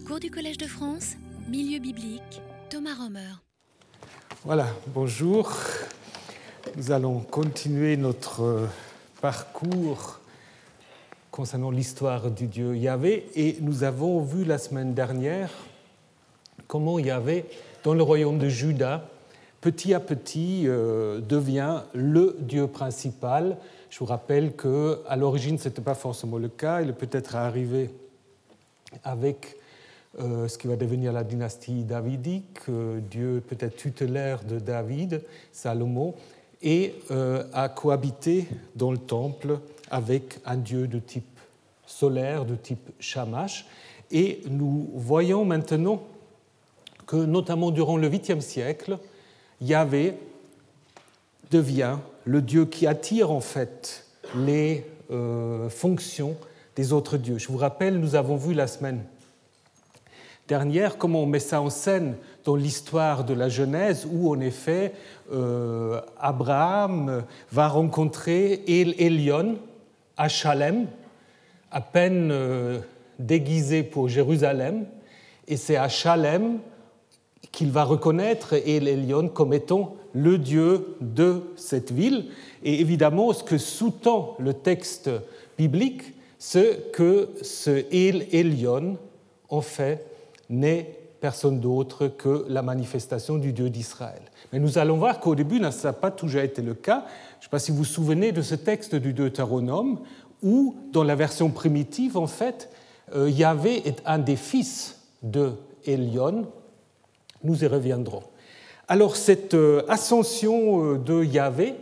Cours du Collège de France, Milieu biblique, Thomas Romer. Voilà, bonjour. Nous allons continuer notre parcours concernant l'histoire du Dieu Yahvé et nous avons vu la semaine dernière comment Yahvé, dans le royaume de Juda, petit à petit euh, devient le Dieu principal. Je vous rappelle qu'à l'origine, ce n'était pas forcément le cas. Il est peut-être arrivé avec euh, ce qui va devenir la dynastie davidique, euh, Dieu peut-être tutélaire de David, Salomon, et a cohabité dans le temple avec un Dieu de type solaire, de type Shamash. Et nous voyons maintenant que, notamment durant le 8e siècle, Yahvé devient le Dieu qui attire en fait les euh, fonctions des autres dieux. Je vous rappelle, nous avons vu la semaine comment on met ça en scène dans l'histoire de la Genèse, où en effet euh, Abraham va rencontrer El Elion à Chalem, à peine euh, déguisé pour Jérusalem, et c'est à Chalem qu'il va reconnaître El Elion comme étant le Dieu de cette ville. Et évidemment, ce que sous-tend le texte biblique, c'est que ce El Elion, en fait, n'est personne d'autre que la manifestation du Dieu d'Israël. Mais nous allons voir qu'au début, ça n'a pas toujours été le cas. Je ne sais pas si vous vous souvenez de ce texte du Deutéronome, où, dans la version primitive, en fait, euh, Yahvé est un des fils de Elion, nous y reviendrons. Alors cette euh, ascension euh, de Yahvé,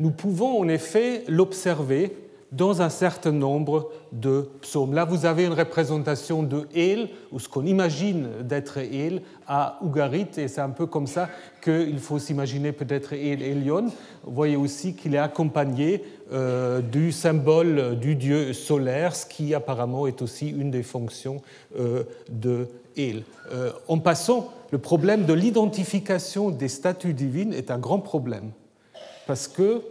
nous pouvons en effet l'observer dans un certain nombre de psaumes. Là, vous avez une représentation de El, ou ce qu'on imagine d'être El, à Ougarit, et c'est un peu comme ça qu'il faut s'imaginer peut-être El Elion. Vous voyez aussi qu'il est accompagné euh, du symbole du dieu solaire, ce qui apparemment est aussi une des fonctions de El. en passant, le problème de l'identification des statues divines est un grand problème, parce que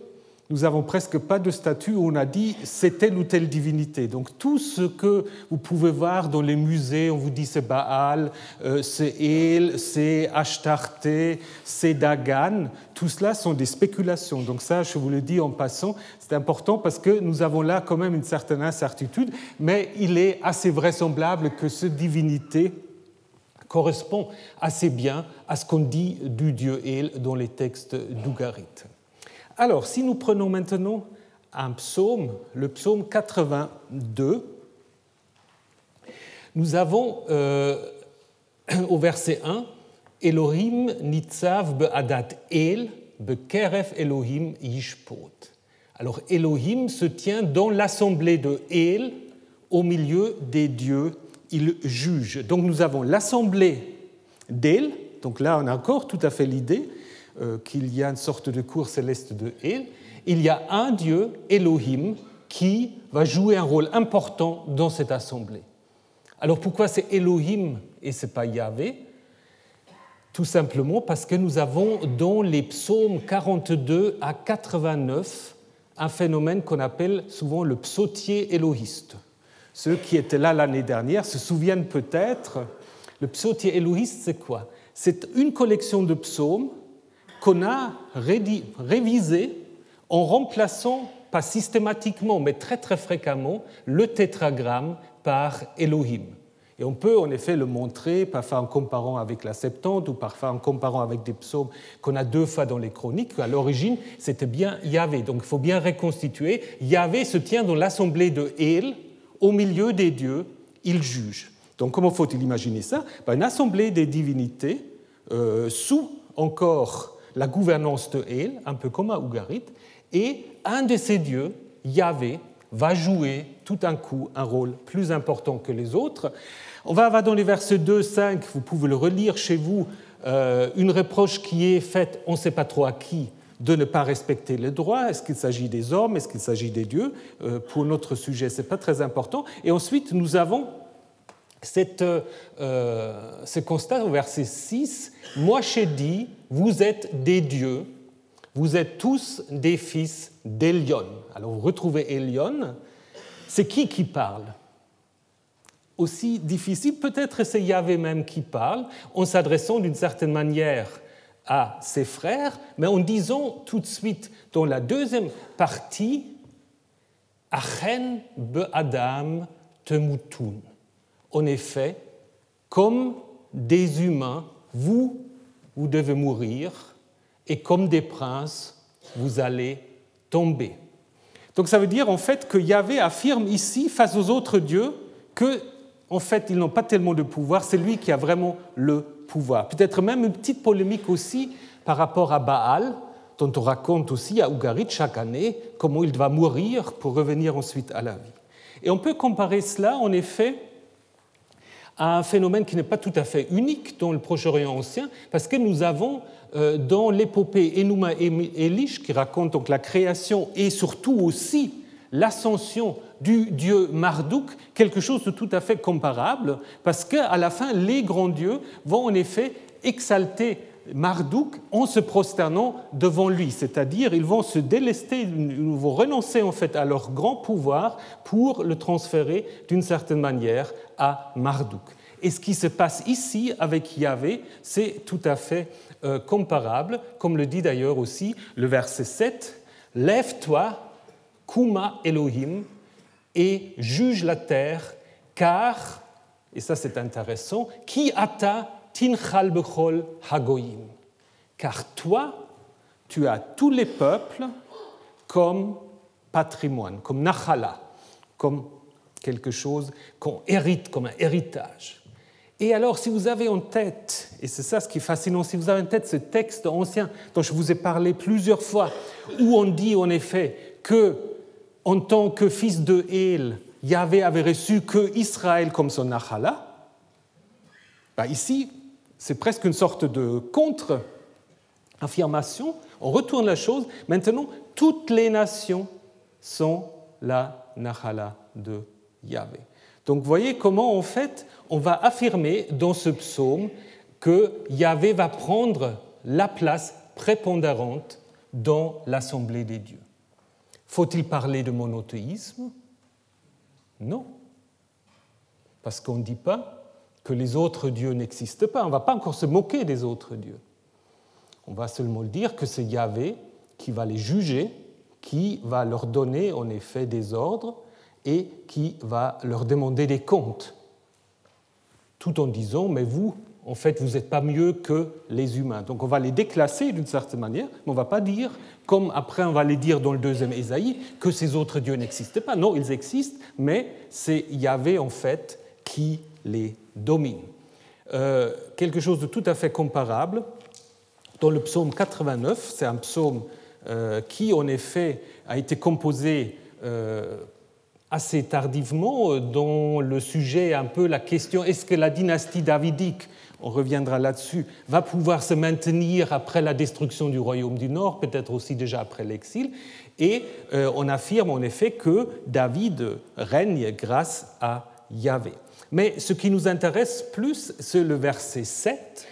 nous n'avons presque pas de statue où on a dit c'est telle ou telle divinité. Donc tout ce que vous pouvez voir dans les musées, on vous dit c'est Baal, euh, c'est El, c'est Ashtarté, c'est Dagan, tout cela sont des spéculations. Donc ça, je vous le dis en passant, c'est important parce que nous avons là quand même une certaine incertitude, mais il est assez vraisemblable que ces divinités correspond assez bien à ce qu'on dit du dieu El dans les textes d'Ougarit. Alors, si nous prenons maintenant un psaume, le psaume 82, nous avons euh, au verset 1 Elohim nitzav be'adat el be'keref Elohim yishpot. Alors Elohim se tient dans l'assemblée de El, au milieu des dieux il juge. Donc nous avons l'assemblée d'El, donc là on a encore tout à fait l'idée qu'il y a une sorte de cour céleste de El. Il y a un Dieu, Elohim, qui va jouer un rôle important dans cette assemblée. Alors pourquoi c'est Elohim et ce n'est pas Yahvé? Tout simplement parce que nous avons dans les psaumes 42 à 89 un phénomène qu'on appelle souvent le psautier élohiste. Ceux qui étaient là l'année dernière se souviennent peut-être, le psautier élohiste, c'est quoi? C'est une collection de psaumes qu'on a révisé en remplaçant, pas systématiquement, mais très très fréquemment, le tétragramme par Elohim. Et on peut en effet le montrer, parfois en comparant avec la Septante ou parfois en comparant avec des psaumes qu'on a deux fois dans les chroniques. À l'origine, c'était bien Yahvé. Donc il faut bien reconstituer. Yahvé se tient dans l'assemblée de El, au milieu des dieux, il juge. Donc comment faut-il imaginer ça? Ben, Une assemblée des divinités euh, sous encore la gouvernance de El, un peu comme à Ougarit, et un de ces dieux, Yahvé, va jouer tout d'un coup un rôle plus important que les autres. On va dans les versets 2, 5, vous pouvez le relire chez vous, euh, une reproche qui est faite, on ne sait pas trop à qui, de ne pas respecter les droits. Est-ce qu'il s'agit des hommes? Est-ce qu'il s'agit des dieux? Euh, Pour notre sujet, ce n'est pas très important. Et ensuite, nous avons cette, euh, ce constat au verset 6. Moi, j'ai dit, vous êtes des dieux, vous êtes tous des fils d'Elion. Alors, vous retrouvez Elion. C'est qui qui parle? Aussi difficile. Peut-être c'est Yahvé même qui parle en s'adressant d'une certaine manière à ses frères, mais en disant tout de suite dans la deuxième partie, Achen be Adam temutun. En effet, comme des humains, vous, vous devez mourir, et comme des princes, vous allez tomber. Donc ça veut dire en fait que Yahvé affirme ici, face aux autres dieux, que en fait ils n'ont pas tellement de pouvoir, c'est lui qui a vraiment le pouvoir. Peut-être même une petite polémique aussi par rapport à Baal, dont on raconte aussi à Ougarit chaque année comment il va mourir pour revenir ensuite à la vie. Et on peut comparer cela en effet à un phénomène qui n'est pas tout à fait unique dans le Proche-Orient ancien, parce que nous avons euh, dans l'épopée Enuma Elish, qui raconte donc la création et surtout aussi l'ascension du dieu Marduk, quelque chose de tout à fait comparable, parce qu'à la fin, les grands dieux vont en effet exalter Marduk en se prosternant devant lui, c'est-à-dire ils vont se délester, ils vont renoncer en fait à leur grand pouvoir pour le transférer d'une certaine manière à Marduk. Et ce qui se passe ici avec Yahvé, c'est tout à fait euh, comparable, comme le dit d'ailleurs aussi le verset 7, Lève-toi, Kuma Elohim, et juge la terre, car, et ça c'est intéressant, qui ata tinchal bechol hagoyim, car toi, tu as tous les peuples comme patrimoine, comme nachala, comme quelque chose qu'on hérite, comme un héritage. Et alors, si vous avez en tête, et c'est ça ce qui est fascinant, si vous avez en tête ce texte ancien dont je vous ai parlé plusieurs fois, où on dit en effet que, en tant que fils de El, Yahvé avait reçu que Israël comme son Achala, bah ici, c'est presque une sorte de contre-affirmation. On retourne la chose. Maintenant, toutes les nations sont la Nachala de Yahvé. Donc voyez comment en fait on va affirmer dans ce psaume que Yahvé va prendre la place prépondérante dans l'assemblée des dieux. Faut-il parler de monothéisme? Non. Parce qu'on ne dit pas que les autres dieux n'existent pas. On ne va pas encore se moquer des autres dieux. On va seulement dire que c'est Yahvé qui va les juger, qui va leur donner en effet des ordres et qui va leur demander des comptes tout en disant, mais vous, en fait, vous n'êtes pas mieux que les humains. Donc on va les déclasser d'une certaine manière, mais on ne va pas dire, comme après on va les dire dans le deuxième Ésaïe, que ces autres dieux n'existent pas. Non, ils existent, mais c'est Yahvé, en fait, qui les domine. Euh, quelque chose de tout à fait comparable, dans le psaume 89, c'est un psaume euh, qui, en effet, a été composé euh, assez tardivement dont le sujet est un peu la question est-ce que la dynastie davidique, on reviendra là-dessus, va pouvoir se maintenir après la destruction du royaume du Nord, peut-être aussi déjà après l'exil? Et on affirme en effet que David règne grâce à Yahvé. Mais ce qui nous intéresse plus, c'est le verset 7.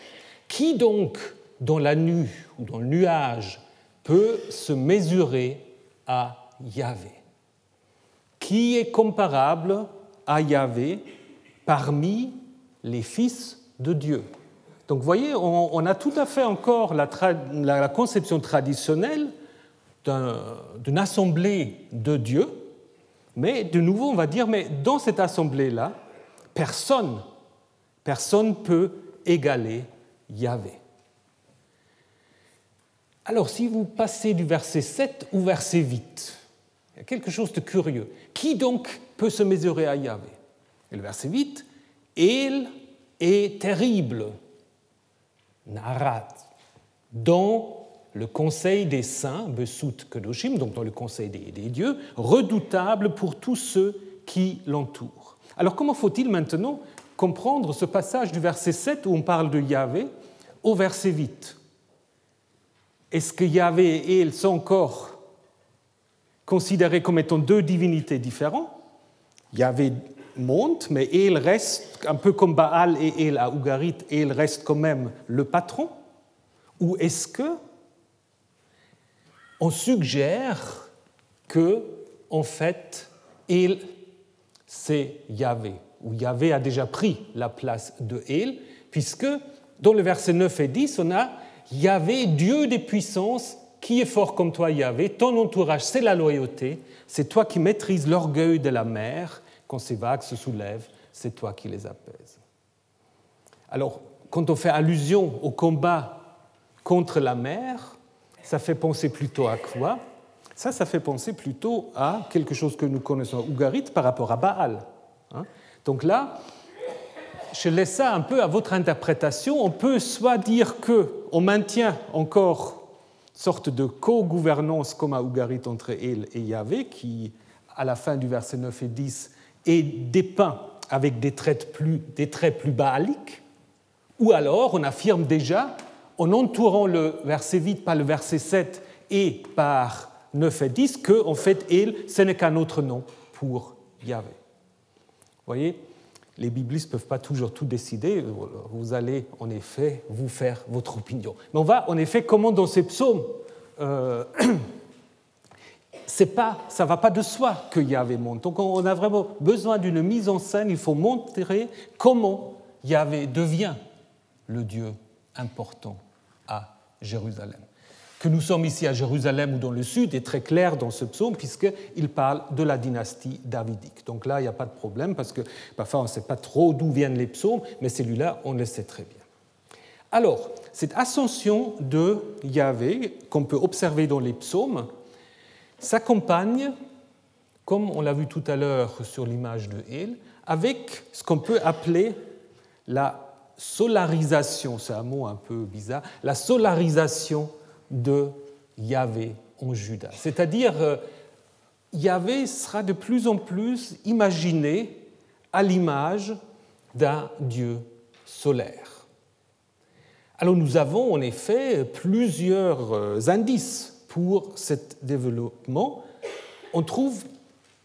Qui donc, dans la nuit ou dans le nuage, peut se mesurer à Yahvé? Qui est comparable à Yahvé parmi les fils de Dieu? Donc vous voyez, on, a tout à fait encore la conception traditionnelle d'une assemblée de Dieu, mais de nouveau on va dire, mais dans cette assemblée-là, personne, personne peut égaler Yahvé. Alors si vous passez du verset 7 au verset 8, il y a quelque chose de curieux. Qui donc peut se mesurer à Yahvé? Et le verset 8, Il est terrible, Narat, dans le conseil des saints, Besut Kedoshim, donc dans le conseil des, dieux, redoutable pour tous ceux qui l'entourent. Alors comment faut-il maintenant comprendre ce passage du verset 7 où on parle de Yahvé au verset 8 Est-ce que Yahvé et Il sont encore considérés comme étant deux divinités différentes? Yahvé monte, mais il reste, un peu comme Baal et El à Ougarit, il reste quand même le patron Ou est-ce que on suggère que, en fait, il, c'est Yahvé où Yahvé a déjà pris la place de El, puisque dans le verset 9 et 10, on a Yahvé, Dieu des puissances, qui est fort comme toi, Yahvé, ton entourage, c'est la loyauté, c'est toi qui maîtrises l'orgueil de la mer, quand ces vagues se soulèvent, c'est toi qui les apaises. Alors, quand on fait allusion au combat contre la mer, ça fait penser plutôt à quoi? Ça, ça fait penser plutôt à quelque chose que nous connaissons, Ougarit, par rapport à Baal. Hein. Donc là, je laisse ça un peu à votre interprétation. On peut soit dire qu'on maintient encore sorte de co-gouvernance comme à Ougarit entre El et Yahvé, qui, à la fin du verset 9 et 10, est dépeint avec des traits plus, des traits plus baaliques, ou alors on affirme déjà, en entourant le verset 8 par le verset 7 et par 9 et 10, que en fait, El, ce n'est qu'un autre nom pour Yahvé. Vous voyez les biblistes ne peuvent pas toujours tout décider. Vous allez en effet vous faire votre opinion. Mais on va en effet, comment dans ces psaumes, euh, pas, ça ne va pas de soi que Yahvé monte. Donc on a vraiment besoin d'une mise en scène. Il faut montrer comment Yahvé devient le Dieu important Jérusalem que nous sommes ici à Jérusalem ou dans le sud est très clair dans ce psaume puisqu'il parle de la dynastie davidique. Donc là, il n'y a pas de problème parce que parfois on ne sait pas trop d'où viennent les psaumes, mais celui-là, on le sait très bien. Alors, cette ascension de Yahvé qu'on peut observer dans les psaumes s'accompagne, comme on l'a vu tout à l'heure sur l'image de El, avec ce qu'on peut appeler la solarisation, c'est un mot un peu bizarre, la solarisation de Yahvé en Juda. C'est-à-dire, euh, Yahvé sera de plus en plus imaginé à l'image d'un Dieu solaire. Alors nous avons en effet plusieurs euh, indices pour ce développement. On trouve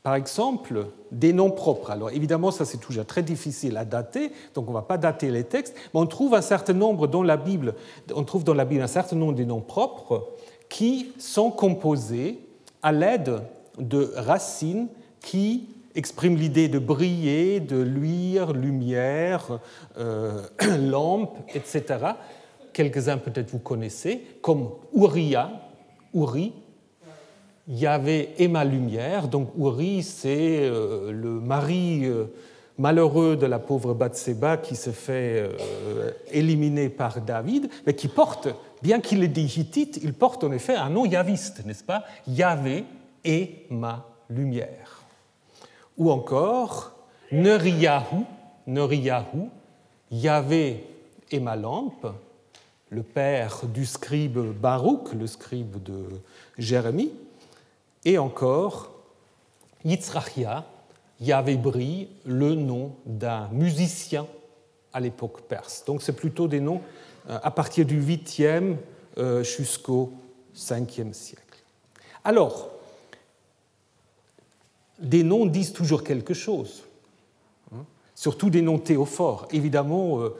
par exemple des noms propres. Alors évidemment, ça c'est toujours très difficile à dater, donc on ne va pas dater les textes, mais on trouve un certain nombre dans la Bible, on trouve dans la Bible un certain nombre de noms propres qui sont composés à l'aide de racines qui expriment l'idée de briller, de luire, lumière, euh, lampe, etc. Quelques-uns peut-être vous connaissez, comme Uriah, Uri, Yahvé et ma lumière. Donc Uri, c'est euh, le mari euh, malheureux de la pauvre Bathseba qui se fait euh, éliminer par David, mais qui porte, bien qu'il ait dit hittite, il porte en effet un nom yaviste, n'est-ce pas? Yahvé et ma lumière. Ou encore Neriyahu, Neriyahu, Yahvé et ma lampe, le père du scribe Baruch, le scribe de Jérémie, et encore, Yitzrachia, Yahvé le nom d'un musicien à l'époque perse. Donc c'est plutôt des noms euh, à partir du 8e euh, jusqu'au 5e siècle. Alors, des noms disent toujours quelque chose, hein. surtout des noms théophores. Évidemment, euh,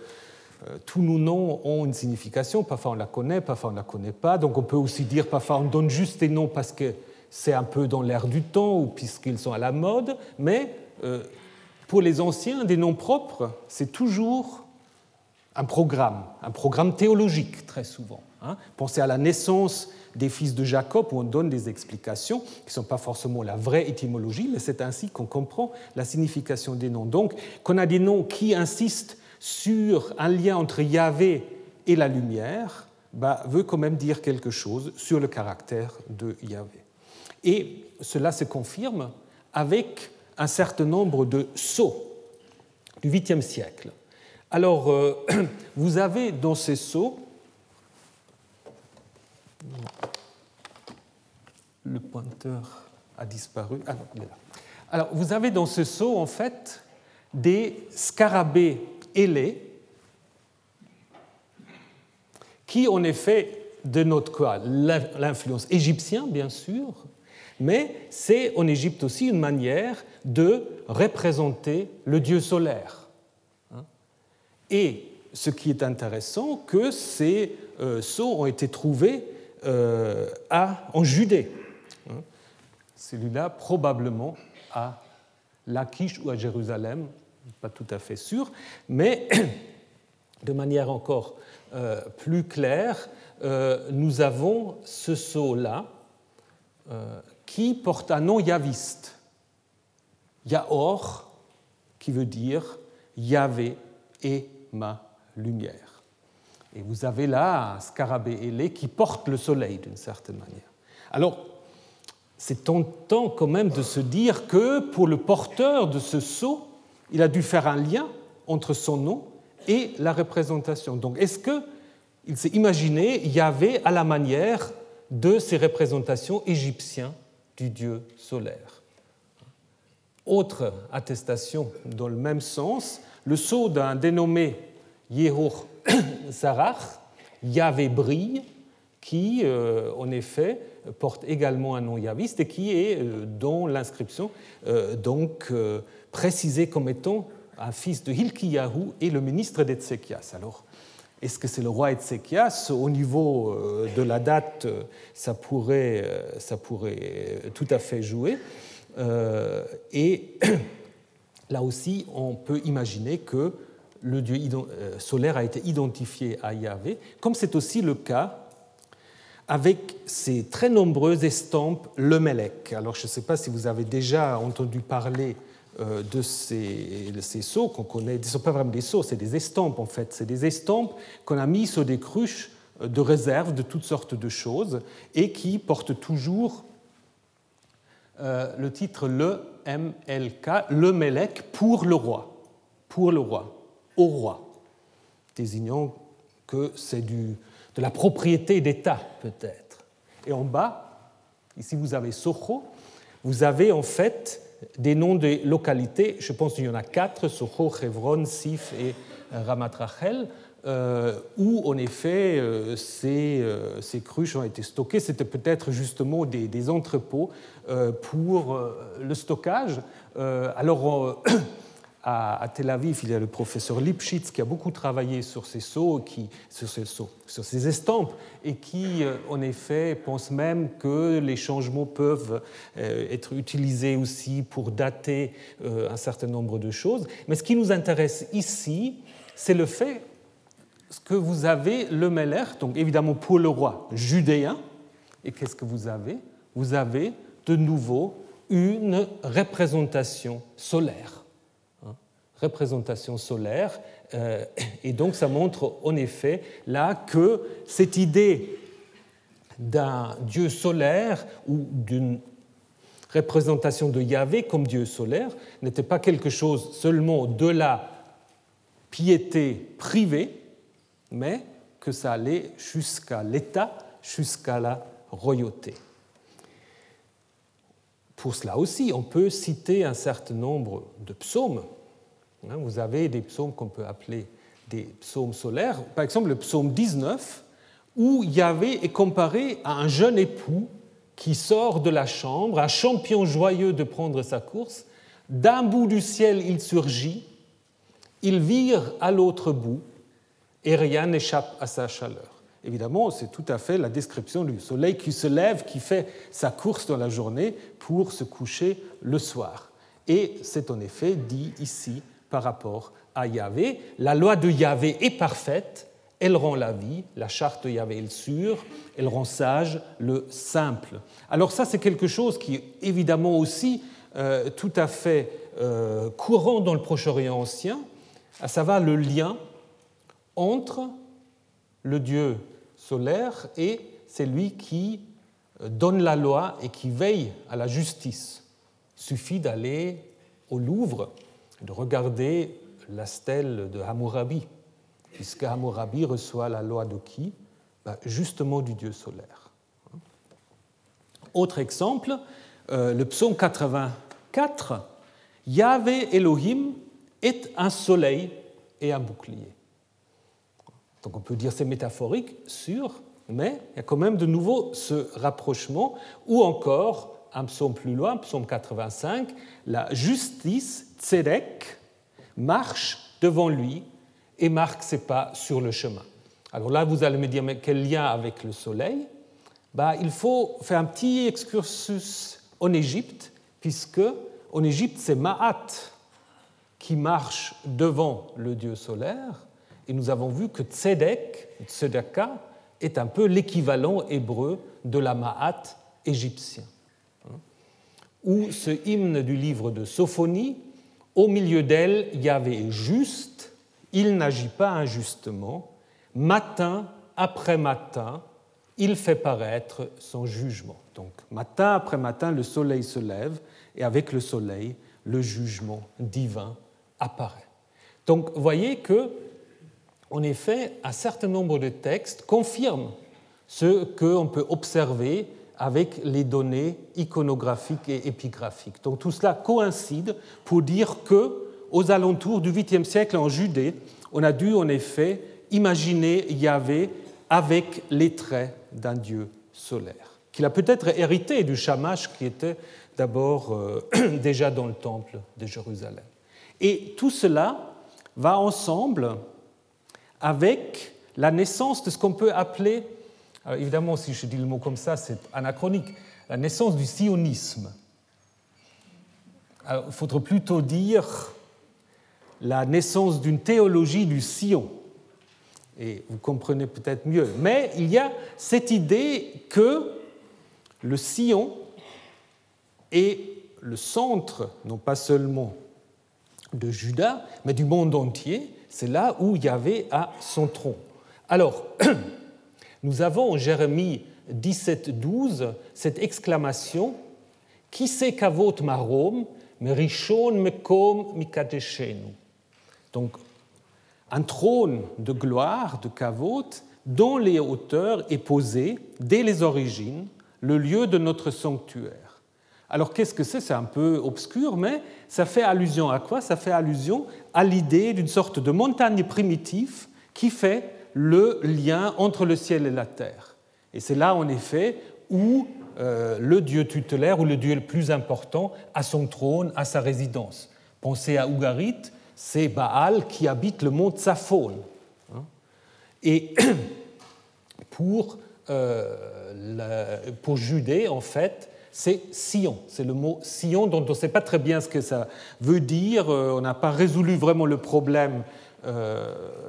tous nos noms ont une signification, parfois on la connaît, parfois on ne la connaît pas, donc on peut aussi dire parfois on donne juste des noms parce que c'est un peu dans l'air du temps ou puisqu'ils sont à la mode, mais euh, pour les anciens, des noms propres, c'est toujours un programme, un programme théologique très souvent. Hein. Pensez à la naissance des fils de Jacob où on donne des explications qui ne sont pas forcément la vraie étymologie, mais c'est ainsi qu'on comprend la signification des noms. Donc, qu'on a des noms qui insistent sur un lien entre Yahvé et la lumière, bah, veut quand même dire quelque chose sur le caractère de Yahvé. Et cela se confirme avec un certain nombre de sceaux du 8e siècle. Alors, euh, vous avez dans ces sceaux, le pointeur a disparu. Ah non, il est là. Alors, vous avez dans ce sceau, en fait, des scarabées ailés qui, en effet, dénotent quoi? L'influence égyptienne, bien sûr, mais c'est en Égypte aussi une manière de représenter le dieu solaire. Hein. Et ce qui est intéressant, que ces euh, sceaux ont été trouvés euh, en Judée. Hein. Celui-là, probablement à Lachish ou à Jérusalem, pas tout à fait sûr, mais de manière encore euh, plus claire, nous avons ce sceau-là qui porte un nom yaviste. Yaor, qui veut dire Yahvé est ma lumière. Et vous avez là un scarabée ailé qui porte le soleil d'une certaine manière. Alors, c'est tentant quand même de se dire que pour le porteur de ce sceau, il a dû faire un lien entre son nom et la représentation. Donc, est-ce qu'il s'est imaginé Yahvé à la manière de ces représentations égyptiennes du dieu solaire Autre attestation dans le même sens, le sceau d'un dénommé Yehor Sarach, Yahvé brille, qui, euh, en effet, porte également un nom yaviste et qui est, euh, dans l'inscription, euh, donc précisé comme étant un fils de Hilkiyahu et le ministre d'Etzekias. Alors, est-ce que c'est le roi Etzekias Au niveau de la date, ça pourrait, ça pourrait tout à fait jouer. Et là aussi, on peut imaginer que le dieu solaire a été identifié à Yahvé, comme c'est aussi le cas avec ces très nombreuses estampes le Melek. Alors je ne sais pas si vous avez déjà entendu parler euh, de ces, ces sceaux qu'on connaît. Ce ne sont pas vraiment des sceaux, c'est des estampes en fait. C'est des estampes qu'on a mis sur des cruches euh, de réserve de toutes sortes de choses et qui portent toujours euh, le titre le MLK, le Melek pour le roi, pour le roi, au roi, désignant que c'est de la propriété d'État, peut-être. Et en bas, ici vous avez Soho, vous avez en fait des noms de localités, je pense qu'il y en a quatre, Soho, Hebron, Sif et Ramat Rachel, euh, où en effet euh, ces, euh, ces, cruches ont été stockées. C'était peut-être justement des, des entrepôts pour le stockage. alors à, Tel Aviv, il y a le professeur Lipschitz qui a beaucoup travaillé sur ces sceaux, sur, ces sceaux sur ces estampes, et qui, euh, en effet, pense même que les changements peuvent euh, être utilisés aussi pour dater euh, un certain nombre de choses. Mais ce qui nous intéresse ici, c'est le fait que vous avez le Meller, donc évidemment pour le roi judéen, et qu'est-ce que vous avez? Vous avez de nouveau une représentation solaire représentation solaire. Euh, et donc ça montre en effet là que cette idée d'un dieu solaire ou d'une représentation de Yahvé comme dieu solaire n'était pas quelque chose seulement de la piété privée, mais que ça allait jusqu'à l'État, jusqu'à la royauté. Pour cela aussi, on peut citer un certain nombre de psaumes vous avez des psaumes qu'on peut appeler des psaumes solaires. Par exemple, le psaume 19, où Yahvé est comparé à un jeune époux qui sort de la chambre, un champion joyeux de prendre sa course. D'un bout du ciel, il surgit, il vire à l'autre bout, et rien n'échappe à sa chaleur. Évidemment, c'est tout à fait la description du soleil qui se lève, qui fait sa course dans la journée pour se coucher le soir. Et c'est en effet dit ici par rapport à Yahvé. La loi de Yahvé est parfaite, elle rend la vie, la charte de Yahvé est le sûr, elle rend sage le simple. Alors ça, c'est quelque chose qui est évidemment aussi euh, tout à fait euh, courant dans le Proche-Orient ancien, à savoir le lien entre le Dieu solaire et celui qui euh, donne la loi et qui veille à la justice. Il suffit d'aller au Louvre de regarder la stèle de Hammurabi, puisque Hammurabi reçoit la loi de qui? Ben, Justement du dieu solaire. Autre exemple, euh, le psaume 84, Yahvé Elohim est un soleil et un bouclier. Donc on peut dire c'est métaphorique, sûr, mais il y a quand même de nouveau ce rapprochement, ou encore un psaume plus loin, psaume 85, la justice Tzedek marche devant lui et marque ses pas sur le chemin. Alors là, vous allez me dire, mais quel lien avec le soleil? Bah, Il faut faire un petit excursus en Égypte, puisque en Égypte, c'est Ma'at qui marche devant le dieu solaire. Et nous avons vu que Tzedek, Tzedaka, est un peu l'équivalent hébreu de la Ma'at égyptien. Ou ce hymne du livre de Sophonie, au milieu d'elle, Yahvé est juste, il n'agit pas injustement, matin après matin, il fait paraître son jugement. Donc matin après matin, le soleil se lève et avec le soleil, le jugement divin apparaît. Donc voyez que, en effet, un certain nombre de textes confirment ce qu'on peut observer avec les données iconographiques et épigraphiques. Donc tout cela coïncide pour dire que, aux alentours du 8e siècle en Judée, on a dû en effet imaginer Yahvé avec les traits d'un dieu solaire, qu'il a peut-être hérité du Shamash qui était d'abord euh, déjà dans le temple de Jérusalem. Et tout cela va ensemble avec la naissance de ce qu'on peut appeler alors évidemment, si je dis le mot comme ça, c'est anachronique. La naissance du sionisme. il faudrait plutôt dire la naissance d'une théologie du Sion. Et vous comprenez peut-être mieux. Mais il y a cette idée que le Sion est le centre, non pas seulement de Juda, mais du monde entier. C'est là où Yahvé a son tronc. Alors, nous avons en Jérémie 17, 12 cette exclamation Qui sait kavot marom, merishon mekom mikadeshenu. Donc, un trône de gloire, de kavot, dont les hauteurs est posé, dès les origines, le lieu de notre sanctuaire. Alors qu'est-ce que c'est? C'est un peu obscur, mais ça fait allusion à quoi? Ça fait allusion à l'idée d'une sorte de montagne primitive qui fait le lien entre le ciel et la terre. Et c'est là, en effet, où euh, le dieu tutélaire, ou le dieu le plus important, a son trône, a sa résidence. Pensez à Ougarit, c'est Baal qui habite le mont Tsaphon. Hein. Et pour, euh, pour Judée, en fait, c'est Sion. C'est le mot Sion dont on ne sait pas très bien ce que ça veut dire. Euh, on n'a pas résolu vraiment le problème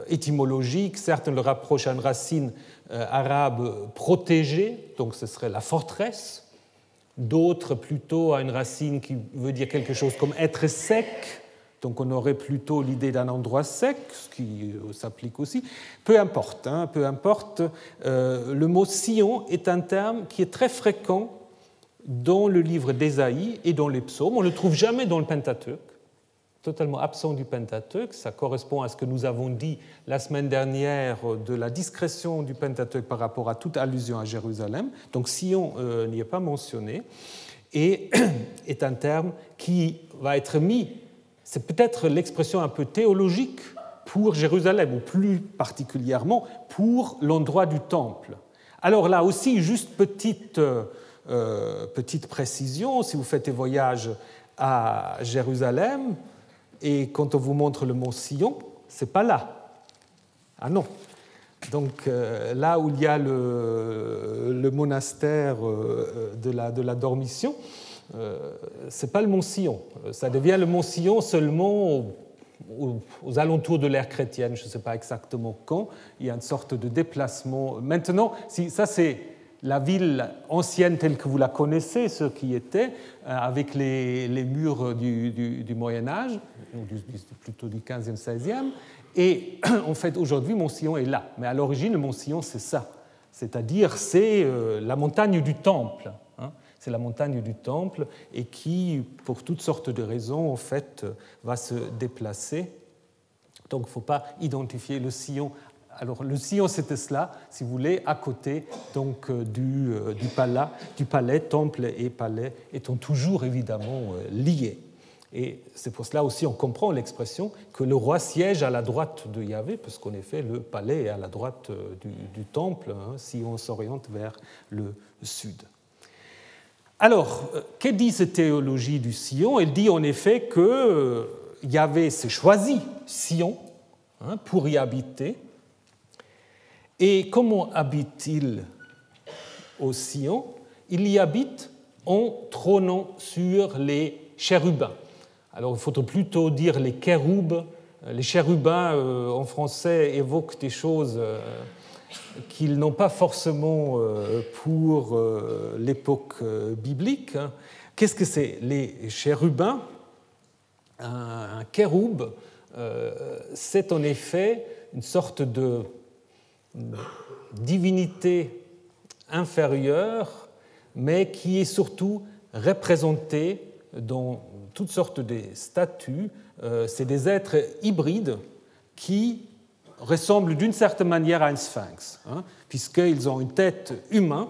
étymologique. Certes, on le rapproche à une racine euh, arabe protégée, donc ce serait la forteresse. D'autres plutôt à une racine qui veut dire quelque chose comme être sec, donc on aurait plutôt l'idée d'un endroit sec, ce qui euh, s'applique aussi. Peu importe, hein, peu importe. le mot Sion est un terme qui est très fréquent dans le livre d'Ésaïe et dans les psaumes. On ne le trouve jamais dans le Pentateuque totalement absent du Pentateuque. Ça correspond à ce que nous avons dit la semaine dernière de la discrétion du Pentateuque par rapport à toute allusion à Jérusalem. Donc Sion euh, n'y est pas mentionné et est un terme qui va être mis, c'est peut-être l'expression un peu théologique pour Jérusalem, ou plus particulièrement pour l'endroit du temple. Alors là aussi, juste petite, euh, petite précision, si vous faites des voyages à Jérusalem, et quand on vous montre le mont Sion, c'est pas là. Ah non. Donc euh, là où il y a le, monastère euh, de la, de la Dormition, euh, c'est pas le mont Sion. Ça devient le mont Sion seulement aux, alentours de l'ère chrétienne. Je ne sais pas exactement quand. Il y a une sorte de déplacement. Maintenant, si, ça c'est la ville ancienne telle que vous la connaissez, ce qui était, euh, avec les, murs du, Moyen Âge, plutôt du 15e, 16e. Et en fait, aujourd'hui, Mont-Sillon est là. Mais à l'origine, le Mont-Sillon, c'est ça. C'est-à-dire, c'est euh, la montagne du Temple. Hein. C'est la montagne du Temple et qui, pour toutes sortes de raisons, en fait, va se déplacer. Donc, il ne faut pas identifier le sillon alors le Sion, c'était cela, si vous voulez, à côté donc, euh, du, euh, du, palais, du palais, temple et palais étant toujours évidemment euh, liés. Et c'est pour cela aussi on comprend l'expression que le roi siège à la droite de Yahvé, parce qu'en effet le palais est à la droite du, temple, hein, si on s'oriente vers le sud. Alors, que dit cette théologie du Sion Elle dit en effet que Yahvé s'est choisi Sion hein, pour y habiter, et comment habite-t-il au Sion? Il y habite en trônant sur les chérubins. Alors il faudrait plutôt dire les kéroubes. Les chérubins en français évoquent des choses qu'ils n'ont pas forcément pour l'époque biblique. Hein. Qu'est-ce que c'est? Les chérubins, un, kéroube, c'est en effet une sorte de divinité inférieure, mais qui est surtout représentée dans toutes sortes de statues. Euh, c'est des êtres hybrides qui ressemblent d'une certaine manière à un sphinx, hein, puisqu'ils ont une tête humaine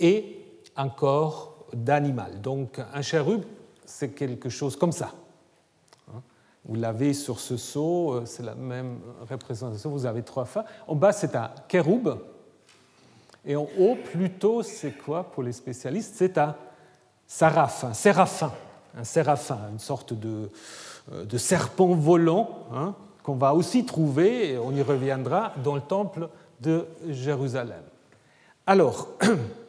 et un corps d'animal. Donc un chérub, c'est quelque chose comme ça. Vous l'avez sur ce sceau, euh, c'est la même représentation, vous avez trois fins. En bas, c'est un kéroub. Et en haut, plutôt, c'est quoi pour les spécialistes? C'est un saraf, un séraphin, un séraphin, une sorte de, euh, de serpent volant hein, qu'on va aussi trouver, on y reviendra, dans le temple de Jérusalem. Alors,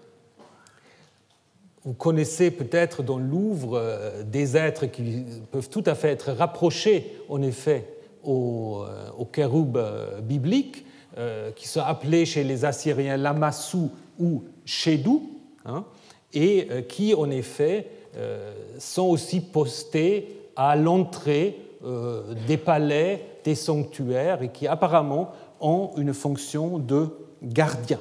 Vous connaissez peut-être dans Louvre euh, des êtres qui peuvent tout à fait être rapprochés, en effet, au, euh, au kéroub euh, biblique, qui sont appelés chez les Assyriens Lamassou ou Chédou, hein, et qui, en effet, sont aussi postés à l'entrée des palais, des sanctuaires, et qui apparemment ont une fonction de gardien.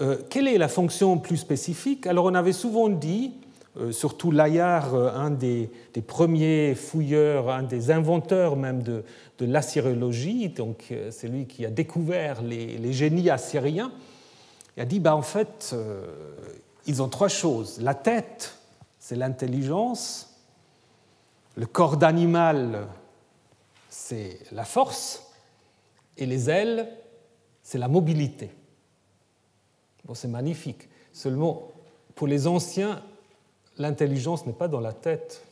Euh, quelle est la fonction plus spécifique? Alors on avait souvent dit, euh, surtout Layard, euh, un des, premiers fouilleurs, un des inventeurs même de, de l'assyrologie, donc c'est lui qui a découvert les, génies assyriens, il a dit bah, en fait, ils ont trois choses. La tête, c'est l'intelligence, le corps d'animal, c'est la force, et les ailes, c'est la mobilité. Bon, c'est magnifique. Seulement, pour les anciens, l'intelligence n'est pas dans la tête.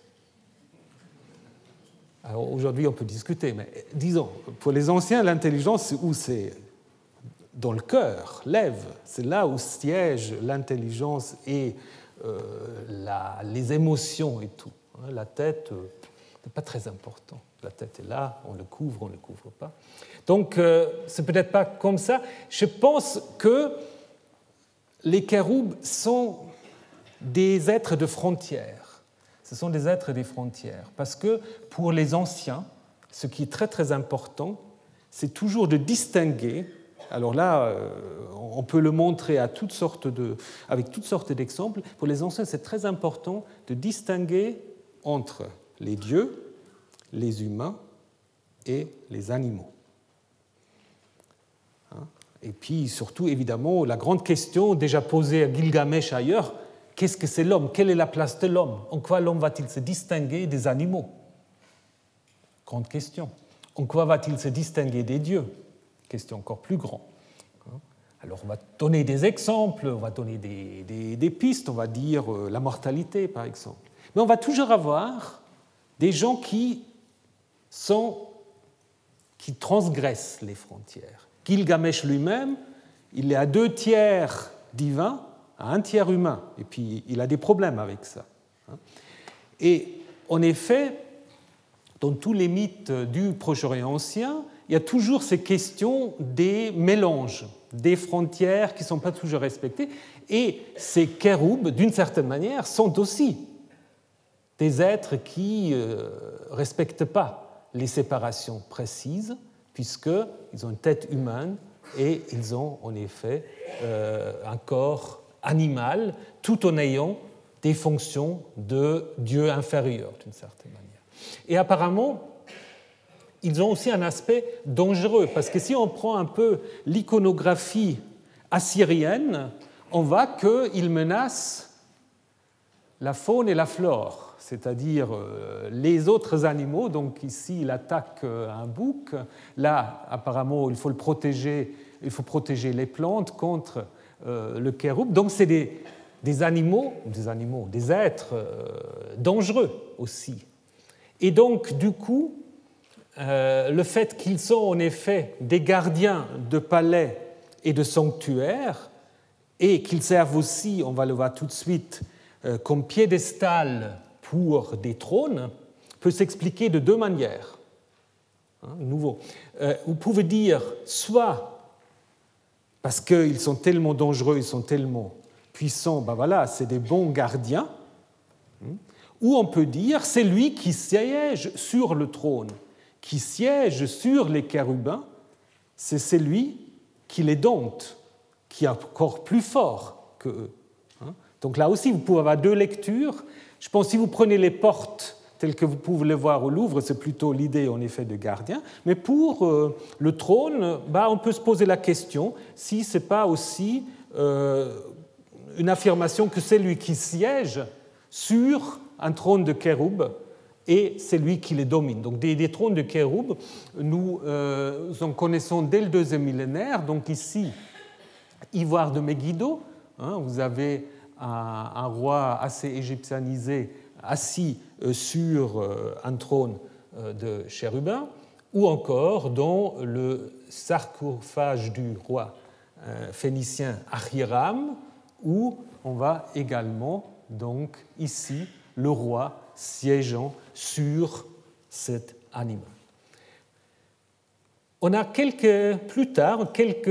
Alors aujourd'hui, on peut discuter, mais disons, pour les anciens, l'intelligence, où c'est? Dans le cœur, lève, c'est là où siège l'intelligence et euh, les émotions et tout. Hein, la tête euh, n'est pas très important. La tête est là, on le couvre, on ne le couvre pas. Donc, euh, c'est peut-être pas comme ça. Je pense que les kéroubes sont des êtres de frontières. Ce sont des êtres des frontières. Parce que pour les anciens, ce qui est très très important, c'est toujours de distinguer. Alors là, euh, on peut le montrer avec toutes sortes d'exemples. Pour les anciens, c'est très important de distinguer entre les dieux, les humains et les animaux. Et puis surtout, évidemment, la grande question déjà posée à Gilgamesh ailleurs, qu'est-ce que c'est l'homme? Quelle est la place de l'homme? En quoi l'homme va-t-il se distinguer des animaux? Grande question. En quoi va-t-il se distinguer des dieux? Question encore plus grande. Alors on va donner des exemples, on va donner des, pistes, on va dire euh, la mortalité par exemple. Mais on va toujours avoir des gens qui transgressent les frontières. Gilgamesh lui-même, il est à deux tiers divin, à un tiers humain, et puis il a des problèmes avec ça. Et en effet, dans tous les mythes du Proche-Orient ancien, il y a toujours ces questions des mélanges, des frontières qui ne sont pas toujours respectées, et ces kéroubes, d'une certaine manière, sont aussi des êtres qui ne euh, respectent pas les séparations précises, puisqu'ils ont une tête humaine et ils ont en effet euh, un corps animal, tout en ayant des fonctions de dieu inférieur, d'une certaine manière. Et apparemment, ils ont aussi un aspect dangereux, parce que si on prend un peu l'iconographie assyrienne, on voit qu'ils menacent la faune et la flore c'est-à-dire euh, les autres animaux. Donc ici, il attaque euh, un bouc. Là, apparemment, il faut le protéger. Il faut protéger les plantes contre euh, le kéroub. Donc c'est des, animaux, des animaux, des êtres dangereux aussi. Et donc, du coup, le fait qu'ils sont en effet des gardiens de palais et de sanctuaires, et qu'ils servent aussi, on va le voir tout de suite, comme piédestal des trônes peut s'expliquer de deux manières. Hein, nouveau. Euh, vous pouvez dire soit parce qu'ils sont tellement dangereux, ils sont tellement puissants, ben voilà, c'est des bons gardiens, hein, ou on peut dire c'est lui qui siège sur le trône, qui siège sur les chérubins, c'est celui qui les dompte, qui est encore plus fort que eux. Hein. Donc là aussi, vous pouvez avoir deux lectures. Je pense que si vous prenez les portes tel que vous pouvez le voir au Louvre, c'est plutôt l'idée en effet de gardien. Mais pour euh, le trône, bah, on peut se poser la question si ce n'est pas aussi euh, une affirmation que c'est lui qui siège sur un trône de kéroub et c'est lui qui les domine. Donc des, trônes de kéroub, nous euh, en connaissons dès le deuxième millénaire. Donc ici, Ivoire de Megiddo, hein, vous avez un, roi assez égyptianisé assis euh, sur euh, un trône euh, de chérubin, ou encore dans le sarcophage du roi phénicien Ahiram, où on va également, donc ici, le roi siégeant sur cet animal. On a quelques, plus tard quelques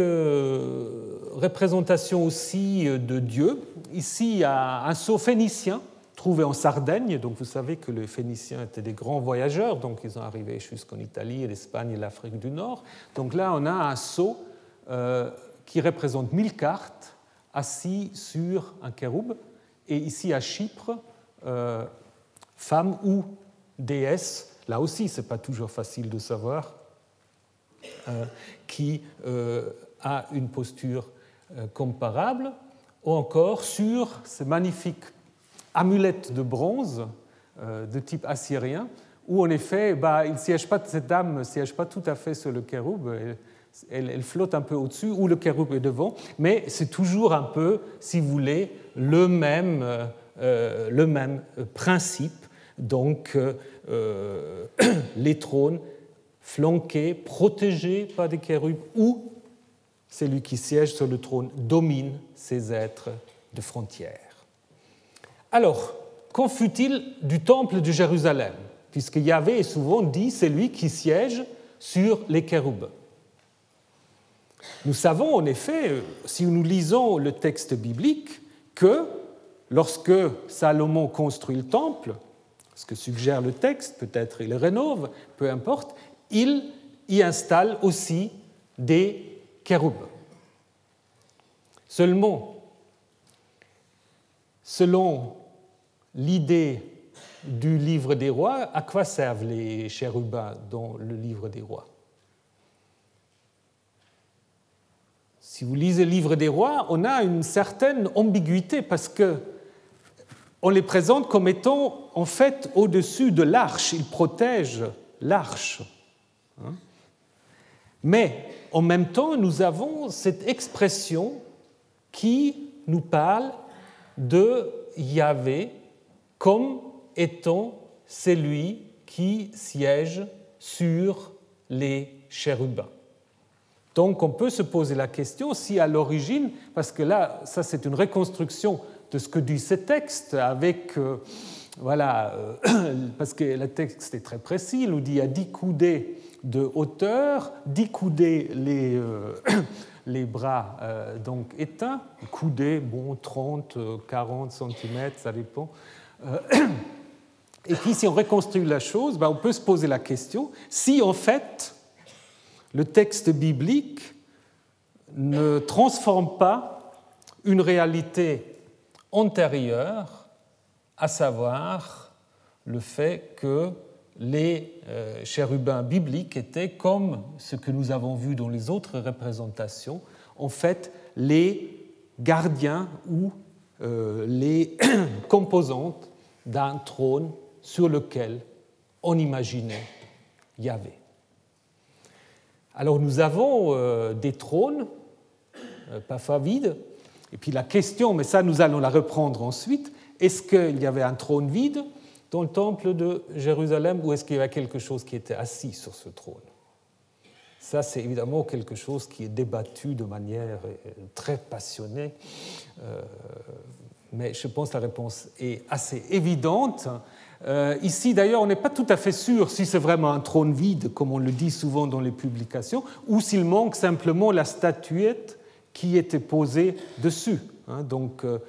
représentations aussi de Dieu. Ici, il y a un sceau phénicien trouvé en Sardaigne. Donc vous savez que les Phéniciens étaient des grands voyageurs, donc ils ont arrivé jusqu'en Italie, l'Espagne et l'Afrique du Nord. Donc là, on a un sceau euh, qui représente mille cartes assis sur un kéroub. Et ici à Chypre, euh, femme ou déesse, là aussi, ce n'est pas toujours facile de savoir, euh, qui a une posture comparable, ou encore sur ce magnifique amulette de bronze euh, de type assyrien, où en effet, bah, cette dame ne siège pas tout à fait sur le kéroub, elle, flotte un peu au-dessus, ou le kéroub est devant, mais c'est toujours un peu, si vous voulez, le même, euh, euh, le même principe. Donc, les trônes flanqués, protégés par des kérubs, ou celui qui siège sur le trône domine ces êtres de frontières. Alors, qu'en fut-il du temple de Jérusalem? Puisque Yahvé est souvent dit c'est lui qui siège sur les kéroubes. Nous savons en effet, si nous lisons le texte biblique, que lorsque Salomon construit le temple, ce que suggère le texte, peut-être il le rénove, peu importe, il y installe aussi des kéroubes. Seulement, selon l'idée du livre des rois, à quoi servent les chérubins dans le livre des rois? Si vous lisez le livre des rois, on a une certaine ambiguïté parce que on les présente comme étant en fait au-dessus de l'arche, ils protègent l'arche. Hein? Mais en même temps, nous avons cette expression qui nous parle de Yahvé comme étant celui qui siège sur les chérubins. Donc on peut se poser la question si à l'origine, parce que là, ça c'est une reconstruction de ce que dit ce texte avec, euh, voilà, euh, parce que le texte est très précis, il nous dit à 10 coudées de hauteur, 10 coudées les, euh, les bras donc éteints, coudées, bon, 30, 40 cm, ça dépend, euh, et puis, si on reconstruit la chose, ben, on peut se poser la question si, en fait, le texte biblique ne transforme pas une réalité antérieure, à savoir le fait que les euh, chérubins bibliques étaient, comme ce que nous avons vu dans les autres représentations, en fait les gardiens ou euh, les composantes d'un trône sur lequel on imaginait Yahvé. Alors nous avons euh, des trônes, parfois vides, et puis la question, mais ça nous allons la reprendre ensuite, est-ce qu'il y avait un trône vide? Dans le temple de Jérusalem ou est-ce qu'il y avait quelque chose qui était assis sur ce trône? Ça, c'est évidemment quelque chose qui est débattu de manière euh, très passionnée mais je pense que la réponse est assez évidente. Euh, ici, d'ailleurs, on n'est pas tout à fait sûr si c'est vraiment un trône vide, comme on le dit souvent dans les publications, ou s'il manque simplement la statuette qui était posée dessus. Hein. donc, euh,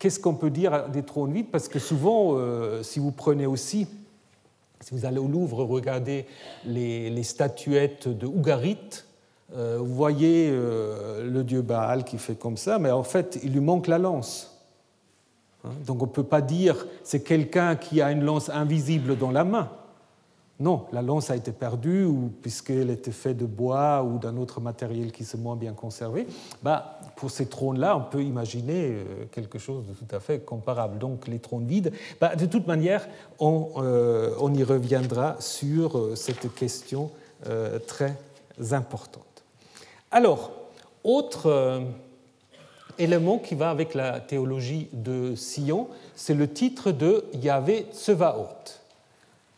qu'est-ce qu'on peut dire des trônes vides? Parce que souvent, euh, si vous prenez aussi, si vous allez au Louvre regarder les, statuettes de Ougarit, vous voyez le dieu Baal qui fait comme ça, mais en fait, il lui manque la lance. Hein? Donc on ne peut pas dire c'est quelqu'un qui a une lance invisible dans la main. Non, la lance a été perdue ou puisqu'elle était faite de bois ou d'un autre matériel qui s'est moins bien conservé. Bah, pour ces trônes-là, on peut imaginer euh, quelque chose de tout à fait comparable. Donc les trônes vides, bah, de toute manière, on, euh, on, y reviendra sur euh, cette question très importante. Alors, autre élément qui va avec la théologie de Sion, c'est le titre de Yahvé Tsevaot.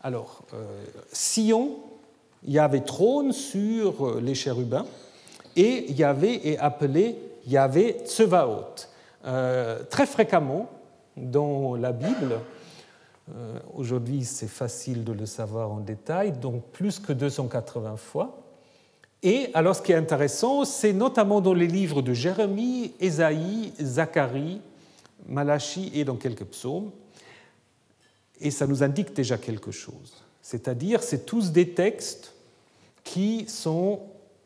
Alors, euh, Sion, Yahvé trône sur euh, les chérubins, et Yahvé est appelé Yahvé Tsevaot. Euh, très fréquemment dans la Bible, aujourd'hui c'est facile de le savoir en détail, donc plus que 280 fois, et alors ce qui est intéressant, c'est notamment dans les livres de Jérémie, Ésaïe, Zacharie, Malachie et dans quelques psaumes. Et ça nous indique déjà quelque chose. C'est-à-dire, c'est tous des textes qui sont